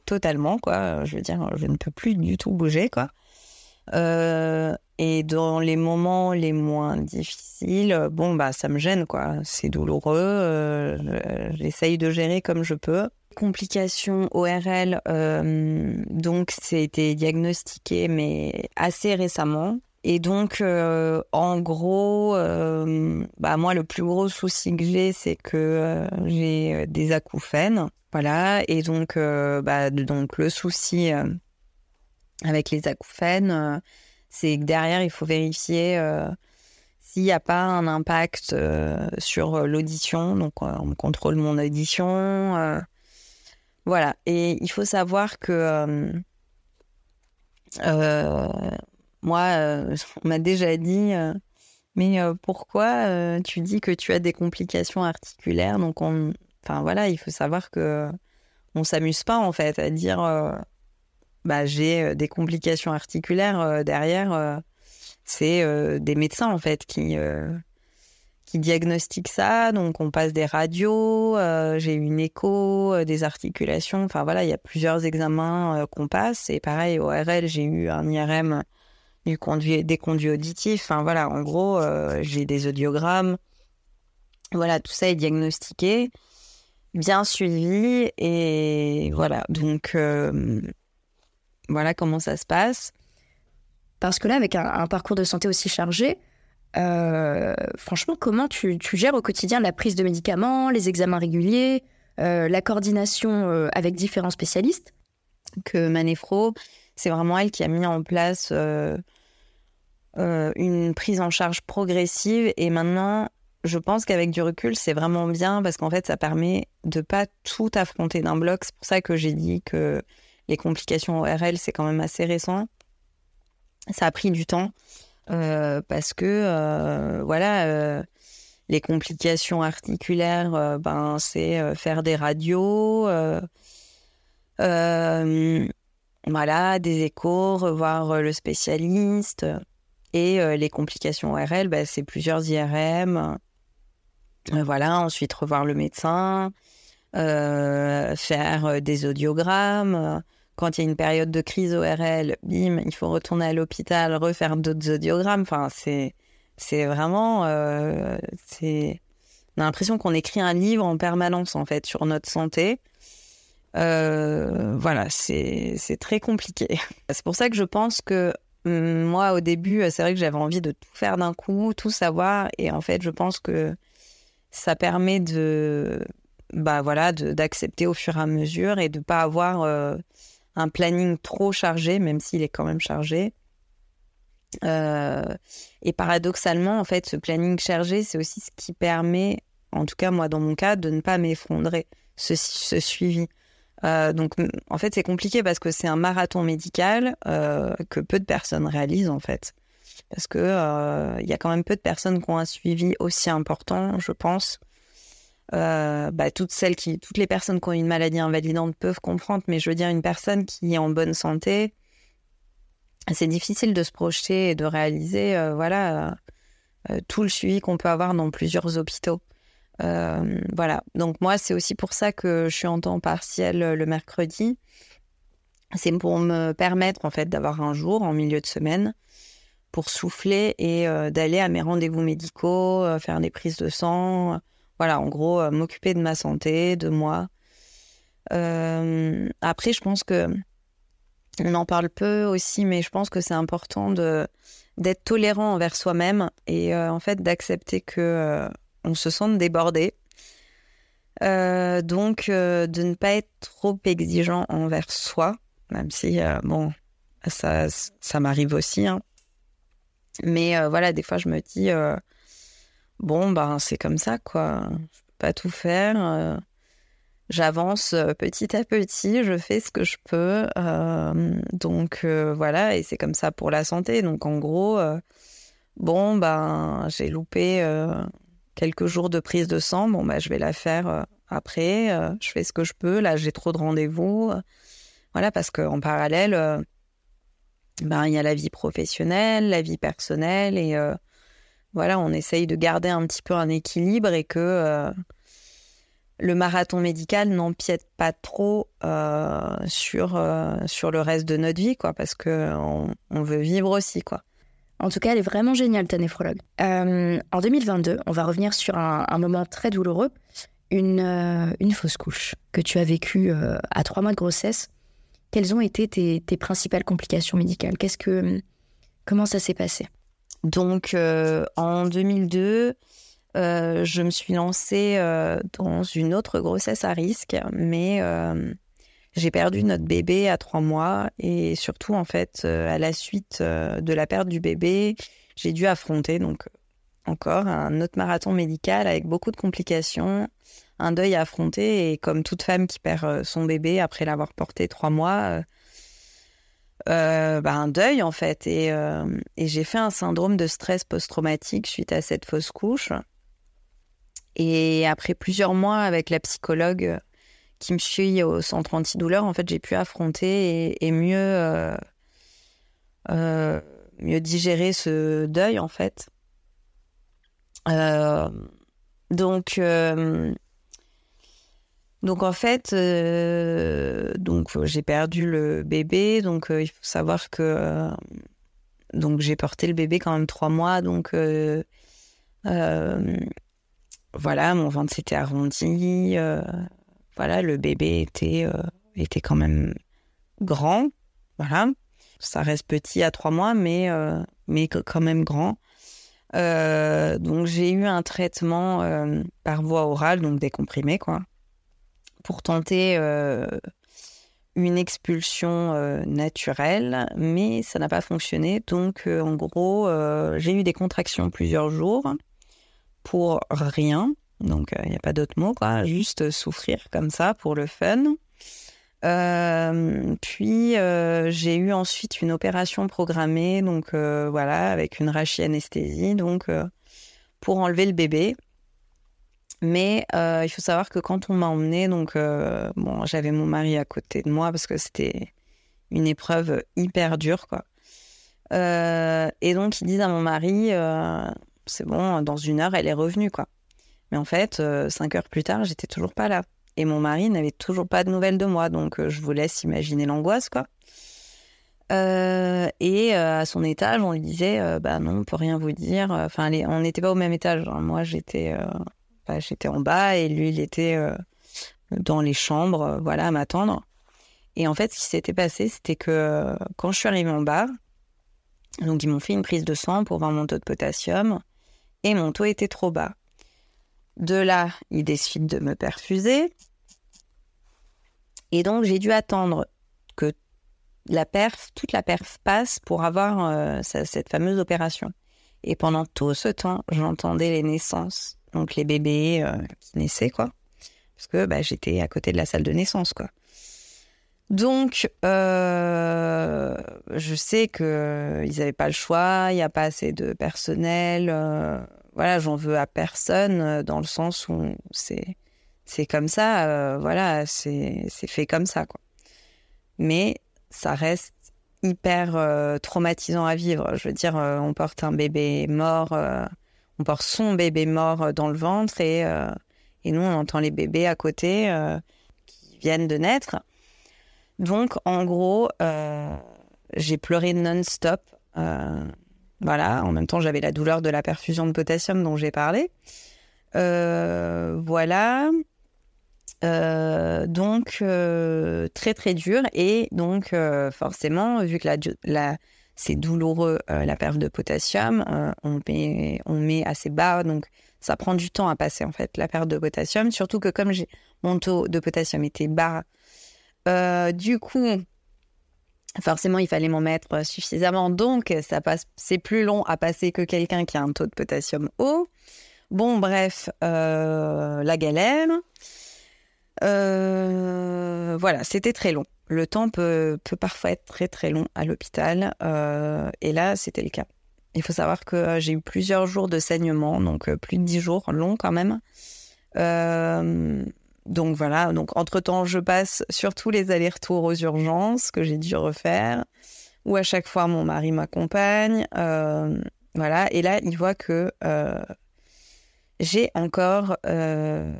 totalement, quoi. Je veux dire, je ne peux plus du tout bouger, quoi. et dans les moments les moins difficiles, bon, bah, ça me gêne, quoi. C'est douloureux. J'essaye de gérer comme je peux. Complications ORL, donc, été diagnostiqué, mais assez récemment. Et donc, euh, en gros, euh, bah moi, le plus gros souci que j'ai, c'est que euh, j'ai des acouphènes. Voilà. Et donc, bah, donc le souci avec les acouphènes, c'est que derrière, il faut vérifier s'il n'y a pas un impact sur l'audition, donc on contrôle mon audition. voilà. Et il faut savoir que moi, [laughs] on m'a déjà dit mais pourquoi tu dis que tu as des complications articulaires? Donc, on... enfin voilà, il faut savoir que on s'amuse pas en fait à dire bah, j'ai des complications articulaires derrière. c'est des médecins en fait qui qui diagnostiquent ça. Donc, on passe des radios, j'ai eu une écho, des articulations. Enfin voilà, il y a plusieurs examens qu'on passe. Et pareil, au RL, j'ai eu un IRM du conduit, des conduits auditifs. Voilà, en gros, euh, j'ai des audiogrammes. Voilà, tout ça est diagnostiqué, bien suivi et voilà. Donc euh, voilà comment ça se passe. Parce que là, avec un, parcours de santé aussi chargé, euh, franchement, comment tu, gères au quotidien la prise de médicaments, les examens réguliers, la coordination avec différents spécialistes? Que Manéfro, c'est vraiment elle qui a mis en place une prise en charge progressive. Et maintenant, je pense qu'avec du recul, c'est vraiment bien parce qu'en fait, ça permet de pas tout affronter d'un bloc. C'est pour ça que j'ai dit que les complications ORL, c'est quand même assez récent. Ça a pris du temps euh, parce que, euh, voilà, les complications articulaires, ben, c'est faire des radios, voilà, des échos, revoir le spécialiste. Et euh, les complications ORL, bah, c'est plusieurs IRM. Euh, voilà, ensuite revoir le médecin, euh, faire des audiogrammes. Quand il y a une période de crise ORL, bim, il faut retourner à l'hôpital, refaire d'autres audiogrammes. Enfin, c'est, c'est vraiment. c'est... On a l'impression qu'on écrit un livre en permanence, en fait, sur notre santé. voilà, c'est, très compliqué. [laughs] C'est pour ça que je pense que moi, au début, c'est vrai que j'avais envie de tout faire d'un coup, tout savoir. Et en fait, je pense que ça permet de, bah d'accepter au fur et à mesure et de pas avoir euh, un planning trop chargé, même s'il est quand même chargé. Euh, et paradoxalement, en fait, ce planning chargé, c'est aussi ce qui permet, en tout cas moi dans mon cas, de ne pas m'effondrer, ce, ce suivi. Euh, donc, en fait, c'est compliqué parce que c'est un marathon médical euh, que peu de personnes réalisent, en fait. Parce que euh, il y a quand même peu de personnes qui ont un suivi aussi important, je pense. Bah, toutes celles qui, toutes les personnes qui ont une maladie invalidante peuvent comprendre, mais je veux dire une personne qui est en bonne santé, c'est difficile de se projeter et de réaliser, voilà, tout le suivi qu'on peut avoir dans plusieurs hôpitaux. Euh, voilà. Donc moi, c'est aussi pour ça que je suis en temps partiel le mercredi. C'est pour me permettre en fait d'avoir un jour en milieu de semaine pour souffler et euh, d'aller à mes rendez-vous médicaux, euh, faire des prises de sang. voilà, en gros, m'occuper de ma santé, de moi. après, je pense que on en parle peu aussi, mais je pense que c'est important d'être tolérant envers soi-même et en fait d'accepter que on se sent débordé. Euh, donc, euh, de ne pas être trop exigeant envers soi, même si, euh, bon, ça, ça m'arrive aussi. Hein. Mais voilà, des fois, je me dis, bon, ben, c'est comme ça, quoi. Je peux pas tout faire. J'avance petit à petit, je fais ce que je peux. donc, voilà, et c'est comme ça pour la santé. Donc, en gros, bon, ben, j'ai loupé quelques jours de prise de sang, bon, bah, je vais la faire euh, après. Euh, je fais ce que je peux. Là, j'ai trop de rendez-vous. voilà, parce qu'en parallèle, euh, ben, il y a la vie professionnelle, la vie personnelle. Et voilà, on essaye de garder un petit peu un équilibre et que le marathon médical n'empiète pas trop sur, sur le reste de notre vie, quoi, parce qu'on on veut vivre aussi, quoi. En tout cas, elle est vraiment géniale, ta néphrologue. Euh, en 2022, on va revenir sur un, moment très douloureux, une, euh, une, fausse couche que tu as vécue euh, à trois mois de grossesse. Quelles ont été tes, principales complications médicales? Qu'est-ce que, Comment ça s'est passé? Donc, en 2002, je me suis lancée dans une autre grossesse à risque, mais j'ai perdu notre bébé à trois mois et surtout, en fait, euh, à la suite euh, de la perte du bébé, j'ai dû affronter donc encore un autre marathon médical avec beaucoup de complications, un deuil à affronter. Et comme toute femme qui perd son bébé après l'avoir porté trois mois, bah, un deuil en fait. Et j'ai fait un syndrome de stress post-traumatique suite à cette fausse couche. Et après plusieurs mois avec la psychologue qui me suit au centre antidouleur, en fait, j'ai pu affronter et, mieux, euh, euh, mieux digérer ce deuil, en fait. Euh, donc, donc, en fait, j'ai perdu le bébé. Donc, il faut savoir que j'ai porté le bébé quand même trois mois. Donc, voilà, mon ventre s'était arrondi. Euh, voilà, le bébé était, euh, était quand même grand. Voilà. Ça reste petit à trois mois, mais, euh, mais quand même grand. donc j'ai eu un traitement par voie orale, donc des comprimés, quoi, pour tenter une expulsion naturelle, mais ça n'a pas fonctionné. Donc en gros, j'ai eu des contractions plusieurs jours pour rien. Donc, il euh, n'y a pas d'autre mot, quoi. Juste souffrir comme ça pour le fun. Euh, puis, euh, j'ai eu ensuite une opération programmée, donc voilà, avec une anesthésie donc pour enlever le bébé. Mais il faut savoir que quand on m'a emmené, donc bon, j'avais mon mari à côté de moi parce que c'était une épreuve hyper dure, quoi. et donc, ils disent à mon mari, c'est bon, dans une heure, elle est revenue, quoi. Mais en fait, euh, cinq heures plus tard, j'étais toujours pas là. Et mon mari n'avait toujours pas de nouvelles de moi, donc euh, je vous laisse imaginer l'angoisse, quoi. Euh, et à son étage, on lui disait, bah non, on peut rien vous dire. Enfin, on n'était pas au même étage. Hein. Moi, j'étais, bah, j'étais en bas et lui, il était dans les chambres, voilà, à m'attendre. Et en fait, ce qui s'était passé, c'était que quand je suis arrivée en bas, donc ils m'ont fait une prise de sang pour voir mon taux de potassium et mon taux était trop bas. De là, ils décident de me perfuser. Et donc, j'ai dû attendre que toute la perf passe pour avoir euh, cette fameuse opération. Et pendant tout ce temps, j'entendais les naissances, donc les bébés euh, qui naissaient, quoi. Parce que bah, j'étais à côté de la salle de naissance, quoi. Donc, euh, je sais qu'ils n'avaient pas le choix, il n'y a pas assez de personnel voilà, j'en veux à personne euh, dans le sens où c'est c'est comme ça, euh, voilà, c'est fait comme ça, quoi. Mais ça reste hyper euh, traumatisant à vivre. Je veux dire, on porte un bébé mort, on porte son bébé mort dans le ventre et, et nous, on entend les bébés à côté qui viennent de naître. Donc, en gros, j'ai pleuré non-stop. Voilà, en même temps, j'avais la douleur de la perfusion de potassium dont j'ai parlé. Euh, voilà. Euh, donc, euh, très très dur. Et donc, forcément, vu que c'est douloureux, la perte de potassium, on, met, on met assez bas. Donc, ça prend du temps à passer, en fait, la perte de potassium. Surtout que comme mon taux de potassium était bas, du coup, Forcément, il fallait m'en mettre suffisamment, donc ça passe, c'est plus long à passer que quelqu'un qui a un taux de potassium haut. Bon, bref, euh, la galère. Euh, voilà, c'était très long. Le temps peut, parfois être très très long à l'hôpital, euh, et là, c'était le cas. Il faut savoir que j'ai eu plusieurs jours de saignement, donc plus de dix jours, long quand même. Donc voilà, donc entre-temps, je passe surtout les allers-retours aux urgences que j'ai dû refaire, où à chaque fois mon mari m'accompagne. Euh, voilà, et là, il voit que euh, j'ai encore euh,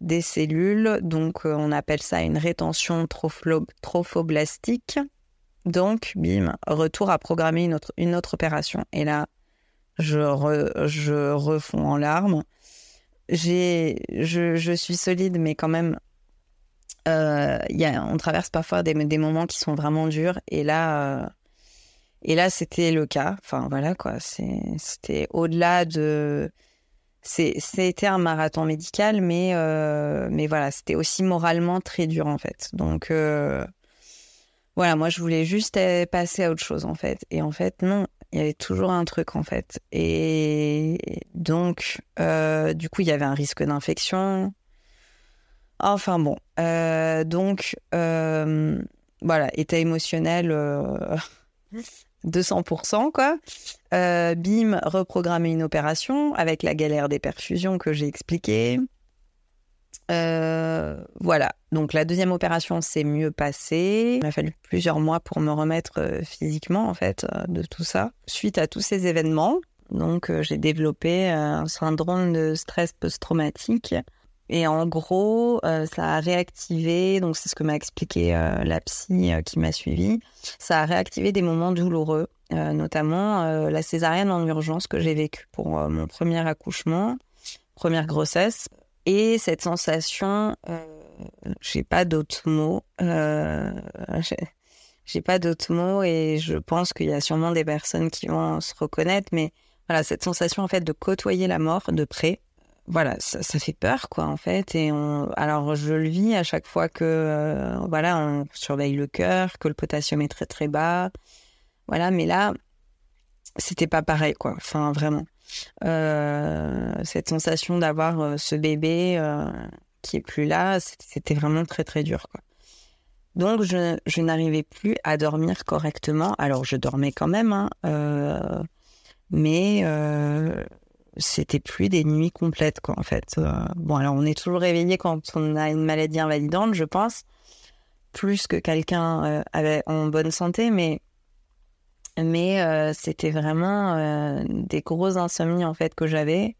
des cellules, donc on appelle ça une rétention trophoblastique. Donc, bim, retour à programmer une autre, opération. Et là, je refonds en larmes j'ai, je, je, suis solide, mais quand même, euh, y a, on traverse parfois des, des, moments qui sont vraiment durs. Et là, euh, et là, c'était le cas. Enfin, voilà quoi. C'était au-delà de. C'était un marathon médical, mais, euh, mais voilà, c'était aussi moralement très dur en fait. Donc voilà, moi je voulais juste passer à autre chose en fait. Et en fait, non, Il y avait toujours un truc en fait. Et donc, du coup, il y avait un risque d'infection. Enfin bon, donc voilà, état émotionnel [laughs] 200%, quoi. Euh, bim, reprogrammer une opération avec la galère des perfusions que j'ai expliqué. Euh, voilà, donc la deuxième opération s'est mieux passée. Il m'a fallu plusieurs mois pour me remettre euh, physiquement, en fait, de tout ça. Suite à tous ces événements, donc j'ai développé un syndrome de stress post-traumatique et en gros, euh, ça a réactivé, donc c'est ce que m'a expliqué euh, la psy euh, qui m'a suivi, ça a réactivé des moments douloureux, notamment la césarienne en urgence que j'ai vécue pour mon premier accouchement, première grossesse. Et cette sensation, j'ai pas d'autres mots, j'ai pas d'autres mots et je pense qu'il y a sûrement des personnes qui vont se reconnaître, mais voilà, cette sensation en fait de côtoyer la mort de près voilà, ça, fait peur, quoi, en fait. Et alors, je le vis à chaque fois que, euh, voilà, on surveille le cœur, que le potassium est très très bas. Voilà, mais là, c'était pas pareil, quoi. Enfin, vraiment. Euh, cette sensation d'avoir euh, ce bébé qui est plus là, c'était vraiment très très dur. Donc, je, n'arrivais plus à dormir correctement. Alors, je dormais quand même, hein, mais c'était plus des nuits complètes, en fait. Euh, bon, alors on est toujours réveillé quand on a une maladie invalidante, je pense, plus que quelqu'un euh, en bonne santé, mais mais euh, c'était vraiment des grosses insomnies en fait que j'avais.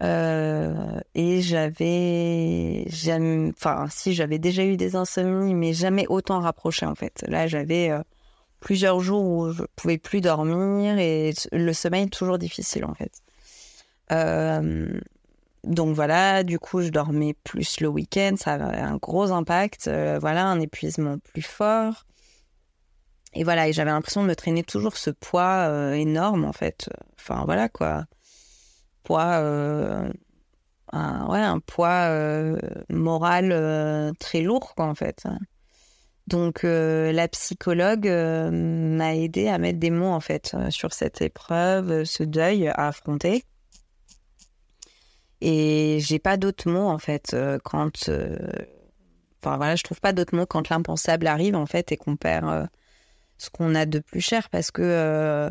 et j'avais enfin, si j'avais déjà eu des insomnies, mais jamais autant rapproché en fait. Là, j'avais plusieurs jours où je pouvais plus dormir et le sommeil toujours difficile en fait. Euh, donc voilà, du coup, je dormais plus le week-end, ça avait un gros impact. Euh, voilà, un épuisement plus fort. Et voilà, j'avais l'impression de me traîner toujours ce poids euh, énorme, en fait. Enfin, voilà, quoi. Poids. un, ouais, un poids moral très lourd, quoi, en fait. Donc, la psychologue m'a aidé à mettre des mots, en fait, sur cette épreuve, ce deuil à affronter. Et j'ai pas d'autres mots en fait euh, quand. Euh, enfin voilà, je trouve pas d'autres mots quand l'impensable arrive en fait et qu'on perd euh, ce qu'on a de plus cher parce que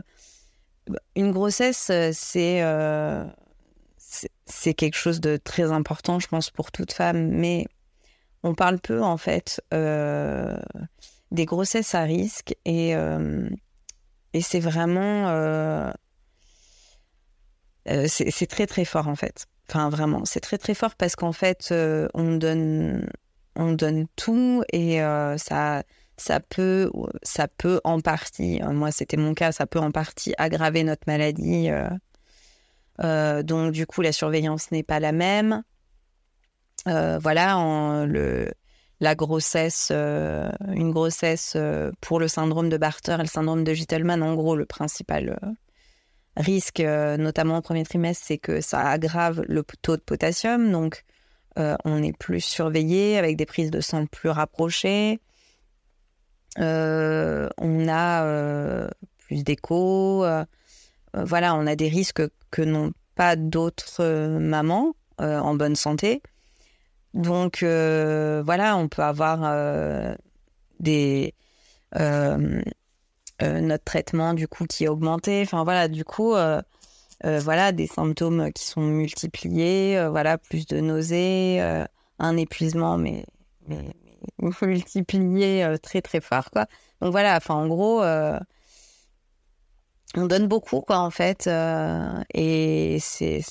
une grossesse c'est c'est quelque chose de très important, je pense, pour toute femme, mais on parle peu en fait des grossesses à risque et, et c'est vraiment c'est très très fort en fait. Enfin, vraiment, c'est très très fort parce qu'en fait, euh, on donne, on donne tout et euh, ça, ça peut, ça peut en partie. Euh, moi, c'était mon cas, ça peut en partie aggraver notre maladie. donc, du coup, la surveillance n'est pas la même. voilà, en, le, la grossesse, une grossesse pour le syndrome de Barter et le syndrome de Gittelman, en gros, le principal risque, euh, notamment au premier trimestre, c'est que ça aggrave le taux de potassium. Donc, euh, on est plus surveillé avec des prises de sang plus rapprochées. Euh, on a plus d'écho. voilà, on a des risques que n'ont pas d'autres mamans en bonne santé. Donc, voilà, on peut avoir des euh, notre traitement du coup qui est augmenté. Enfin voilà, du coup, euh, euh, voilà des symptômes qui sont multipliés, voilà plus de nausées, un épuisement mais, [laughs] multiplié très très fort quoi. Donc voilà, enfin en gros on donne beaucoup quoi en fait et c'est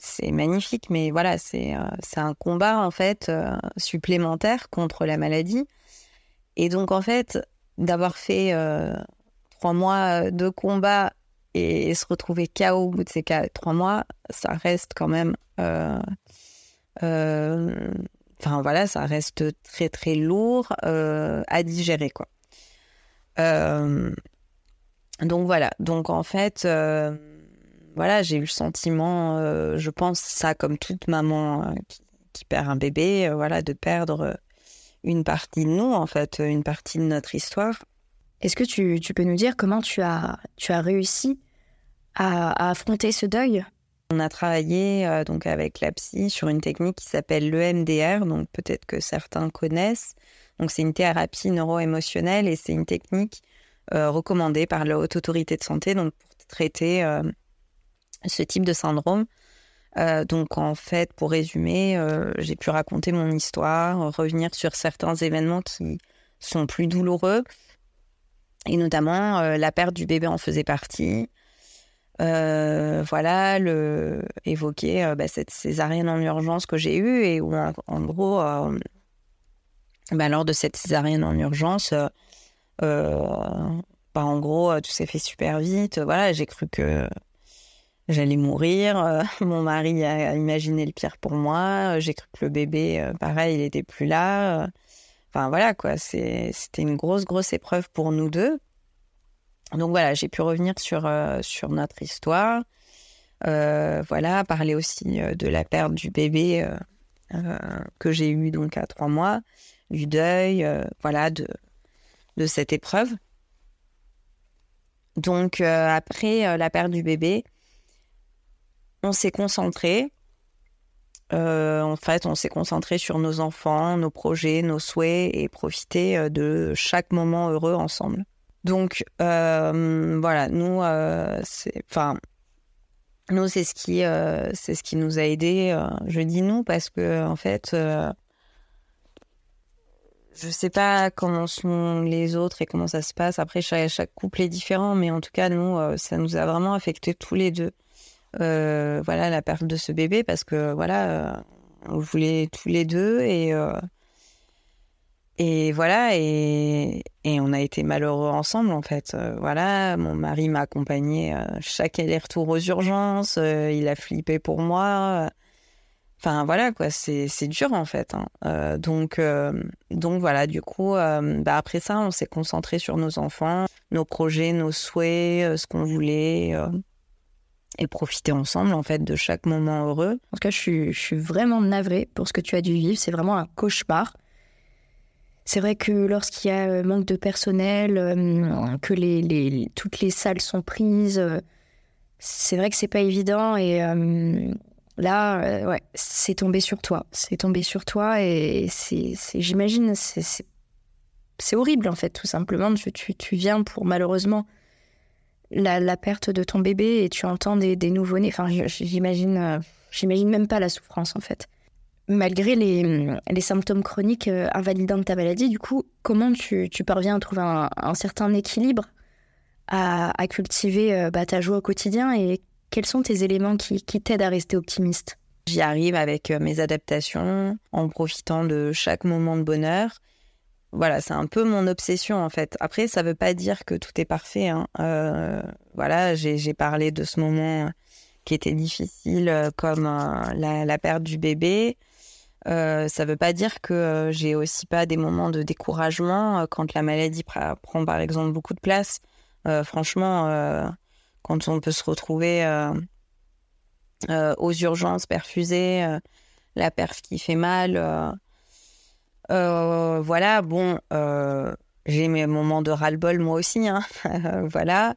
c'est magnifique mais voilà c'est c'est un combat en fait supplémentaire contre la maladie et donc en fait d'avoir fait trois mois euh, de combat et se retrouver KO au bout de ces trois mois, ça reste quand même. Euh, euh, enfin voilà, ça reste très très lourd à digérer quoi. donc voilà, donc en fait, voilà, j'ai eu le sentiment, je pense ça comme toute maman qui, perd un bébé, voilà, de perdre une partie de nous en fait, une partie de notre histoire. Est-ce que tu, peux nous dire comment tu as, tu as réussi à, affronter ce deuil? On a travaillé euh, donc avec la psy sur une technique qui s'appelle l'EMDR, donc peut-être que certains connaissent. Donc c'est une thérapie neuro-émotionnelle et c'est une technique euh, recommandée par la haute autorité de santé donc pour traiter euh, ce type de syndrome. donc en fait, pour résumer, j'ai pu raconter mon histoire, revenir sur certains événements qui sont plus douloureux et notamment, la perte du bébé en faisait partie. Euh, voilà, le, évoquer euh, bah, cette césarienne en urgence que j'ai eue et où, en, gros, bah, lors de cette césarienne en urgence, bah, en gros, tout s'est fait super vite. Voilà, j'ai cru que j'allais mourir. [laughs] mon mari a imaginé le pire pour moi. J'ai cru que le bébé, pareil, il n'était plus là. Enfin voilà quoi, c'était une grosse grosse épreuve pour nous deux. Donc voilà, j'ai pu revenir sur euh, sur notre histoire. Euh, voilà, parler aussi euh, de la perte du bébé que j'ai eu donc à trois mois, du deuil, voilà de de cette épreuve. Donc après la perte du bébé, on s'est concentré en fait, on s'est concentré sur nos enfants, nos projets, nos souhaits et profiter de chaque moment heureux ensemble. Donc euh, voilà, nous, c'est, enfin, nous c'est ce qui, c'est ce qui nous a aidés. je dis nous parce que en fait, je sais pas comment sont les autres et comment ça se passe. Après, chaque, couple est différent, mais en tout cas, nous, ça nous a vraiment affecté tous les deux. Euh, voilà la perte de ce bébé parce que voilà euh, on voulait tous les deux et euh, et voilà et, on a été malheureux ensemble en fait voilà mon mari m'a accompagné chaque aller-retour aux urgences il a flippé pour moi enfin voilà quoi c'est c'est dur en fait hein. donc donc voilà du coup bah, après ça on s'est concentré sur nos enfants nos projets nos souhaits ce qu'on voulait et profiter ensemble en fait de chaque moment heureux. En tout cas, je suis, je suis vraiment navrée pour ce que tu as dû vivre. C'est vraiment un cauchemar. C'est vrai que lorsqu'il y a euh, manque de personnel, euh, que toutes les salles sont prises, euh, c'est vrai que c'est pas évident. Et là, ouais, c'est tombé sur toi. C'est tombé sur toi et j'imagine, c'est, horrible en fait, tout simplement. Tu, viens pour malheureusement la, perte de ton bébé et tu entends des, des nouveau-nés. Enfin, j'imagine, j'imagine même pas la souffrance en fait. Malgré les, les symptômes chroniques euh, invalidants de ta maladie, du coup, comment tu, tu parviens à trouver un, certain équilibre, à, à cultiver euh, bah, ta joie au quotidien et quels sont tes éléments qui, qui t'aident à rester optimiste? J'y arrive avec mes adaptations, en profitant de chaque moment de bonheur voilà, c'est un peu mon obsession en fait. Après, ça ne veut pas dire que tout est parfait. Hein. Euh, voilà, j'ai parlé de ce moment qui était difficile, euh, comme euh, la, perte du bébé. Ça ne veut pas dire que j'ai aussi pas des moments de découragement quand la maladie prend par exemple beaucoup de place. franchement, quand on peut se retrouver aux urgences perfusées, la perf qui fait mal euh, voilà, bon, euh, j'ai mes moments de ras-le-bol moi aussi, hein. [laughs] voilà.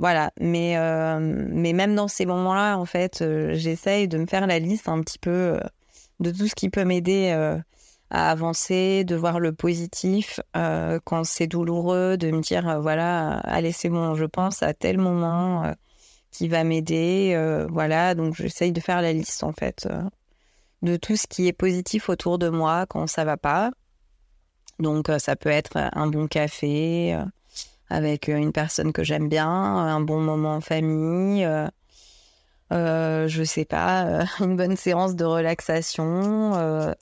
Euh, voilà, mais, mais même dans ces moments-là, en fait, j'essaye de me faire la liste un petit peu de tout ce qui peut m'aider à avancer, de voir le positif quand c'est douloureux, de me dire, voilà, allez, c'est bon, je pense à tel moment qui va m'aider, voilà, donc j'essaye de faire la liste, en fait de tout ce qui est positif autour de moi quand ça va pas. Donc euh, ça peut être un bon café euh, avec euh, une personne que j'aime bien, un bon moment en famille, euh, je sais pas, [laughs] une bonne séance de relaxation,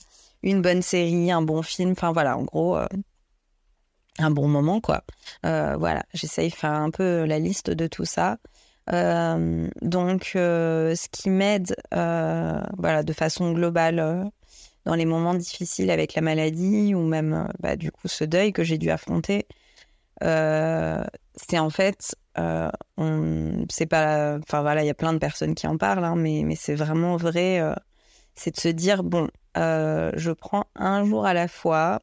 une bonne série, un bon film, enfin voilà, en gros un bon moment quoi. voilà, j'essaye de faire un peu la liste de tout ça. Euh, donc, euh, ce qui m'aide, euh, de façon globale, dans les moments difficiles avec la maladie ou même, bah, du coup, ce deuil que j'ai dû affronter, c'est en fait, on, c'est pas, enfin voilà, il y a plein de personnes qui en parlent, hein, mais, mais c'est vraiment vrai, c'est de se dire bon, je prends un jour à la fois.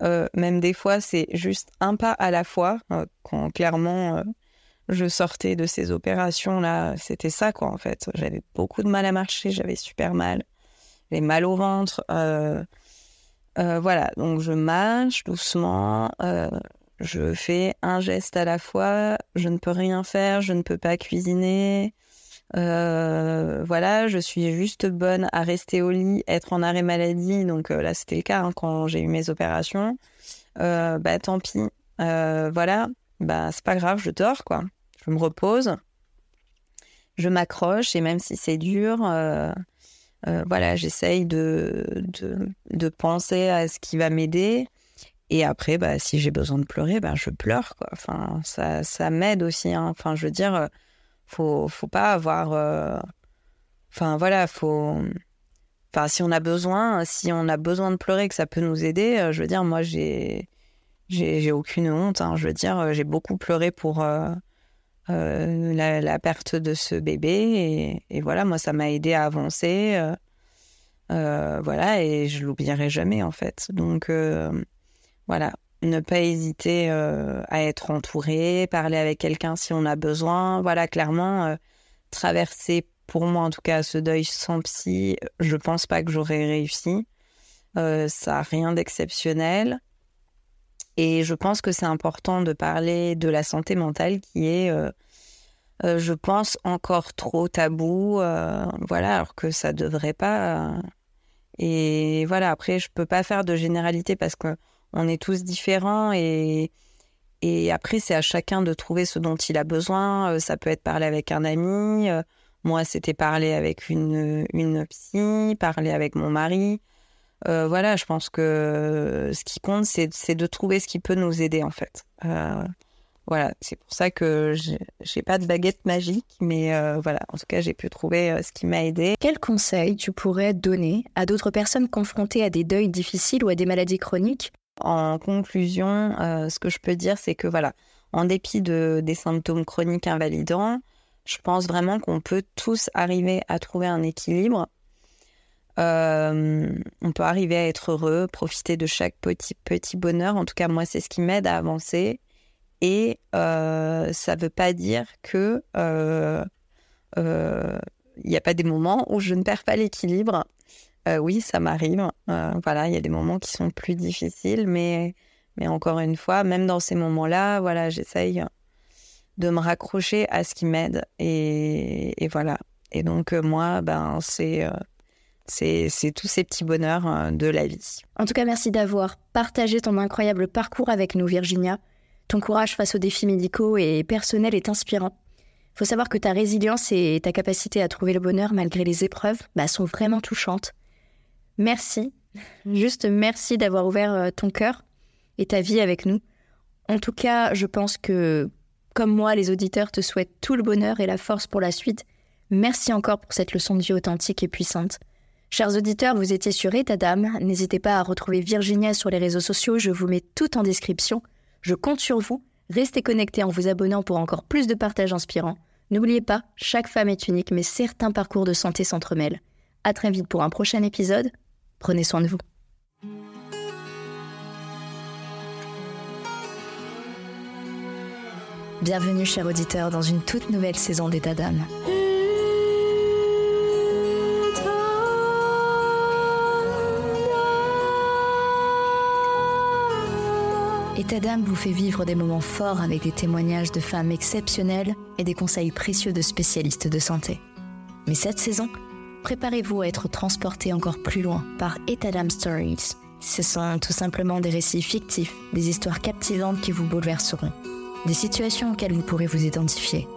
même des fois, c'est juste un pas à la fois. quand clairement, je sortais de ces opérations-là, c'était ça, quoi, en fait. J'avais beaucoup de mal à marcher, j'avais super mal. J'avais mal au ventre. voilà, donc je marche doucement. Je fais un geste à la fois. Je ne peux rien faire, je ne peux pas cuisiner. Euh, voilà, je suis juste bonne à rester au lit, être en arrêt maladie. Donc euh, là, c'était le cas hein, quand j'ai eu mes opérations. Euh, bah tant pis. voilà, bah c'est pas grave, je dors quoi. Je me repose, je m'accroche et même si c'est dur, voilà, j'essaye de, de, de, penser à ce qui va m'aider. Et après, bah, si j'ai besoin de pleurer, bah, je pleure quoi. Enfin, ça, ça m'aide aussi. Hein. Enfin, je veux dire faut, faut pas avoir. Euh, enfin, voilà, faut. Enfin, si on a besoin, si on a besoin de pleurer, que ça peut nous aider, euh, je veux dire, moi, j'ai. J'ai aucune honte. Hein, je veux dire, euh, j'ai beaucoup pleuré pour la, perte de ce bébé. Et, et voilà, moi, ça m'a aidé à avancer. voilà, et je l'oublierai jamais, en fait. Donc, voilà, ne pas hésiter euh, à être entouré, parler avec quelqu'un si on a besoin. Voilà, clairement, euh, traverser, pour moi en tout cas, ce deuil sans psy, je pense pas que j'aurais réussi. Euh, ça n'a rien d'exceptionnel. Et je pense que c'est important de parler de la santé mentale qui est, je pense, encore trop tabou. voilà, alors que ça devrait pas. et voilà, après, je peux pas faire de généralité parce que on est tous différents et, et après, c'est à chacun de trouver ce dont il a besoin. Euh, ça peut être parler avec un ami. Euh, moi, c'était parler avec une, une psy, parler avec mon mari. Euh, voilà, je pense que ce qui compte, c'est de trouver ce qui peut nous aider, en fait. voilà, c'est pour ça que j'ai pas de baguette magique, mais voilà, en tout cas, j'ai pu trouver ce qui m'a aidé. Quel conseil tu pourrais donner à d'autres personnes confrontées à des deuils difficiles ou à des maladies chroniques en conclusion, euh, ce que je peux dire, c'est que voilà, en dépit de, des symptômes chroniques invalidants, je pense vraiment qu'on peut tous arriver à trouver un équilibre. Euh, on peut arriver à être heureux, profiter de chaque petit, bonheur. En tout cas, moi, c'est ce qui m'aide à avancer. Et euh, ça ne veut pas dire que il n'y a pas des moments où je ne perds pas l'équilibre. Euh, oui, ça m'arrive. Euh, voilà, il y a des moments qui sont plus difficiles, mais, mais encore une fois, même dans ces moments-là, voilà, j'essaye de me raccrocher à ce qui m'aide. Et, voilà. Et donc, euh, moi, ben, c'est. c'est tous ces petits bonheurs de la vie. En tout cas, merci d'avoir partagé ton incroyable parcours avec nous, Virginia. Ton courage face aux défis médicaux et personnels est inspirant. Faut savoir que ta résilience et ta capacité à trouver le bonheur malgré les épreuves bah, sont vraiment touchantes. Merci, juste merci d'avoir ouvert euh, ton cœur et ta vie avec nous. En tout cas, je pense que, comme moi, les auditeurs te souhaitent tout le bonheur et la force pour la suite. Merci encore pour cette leçon de vie authentique et puissante. Chers auditeurs, vous étiez sur État d'âme. N'hésitez pas à retrouver Virginia sur les réseaux sociaux. Je vous mets tout en description. Je compte sur vous. Restez connectés en vous abonnant pour encore plus de partages inspirants. N'oubliez pas, chaque femme est unique, mais certains parcours de santé s'entremêlent. À très vite pour un prochain épisode. Prenez soin de vous. Bienvenue, chers auditeurs, dans une toute nouvelle saison d'État d'âme. État d'âme vous fait vivre des moments forts avec des témoignages de femmes exceptionnelles et des conseils précieux de spécialistes de santé. Mais cette saison, préparez-vous à être transporté encore plus loin par Etadam Stories. Ce sont tout simplement des récits fictifs, des histoires captivantes qui vous bouleverseront, des situations auxquelles vous pourrez vous identifier.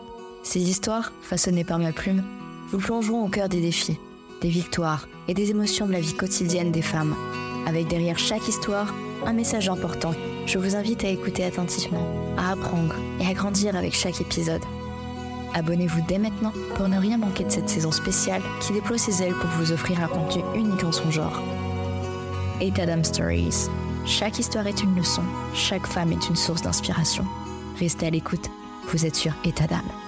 Ces histoires, façonnées par ma plume, vous plongeront au cœur des défis, des victoires et des émotions de la vie quotidienne des femmes, avec derrière chaque histoire un message important. Je vous invite à écouter attentivement, à apprendre et à grandir avec chaque épisode. Abonnez-vous dès maintenant pour ne rien manquer de cette saison spéciale qui déploie ses ailes pour vous offrir un contenu unique en son genre. Etadam Stories. Chaque histoire est une leçon, chaque femme est une source d'inspiration. Restez à l'écoute, vous êtes sur Etadam.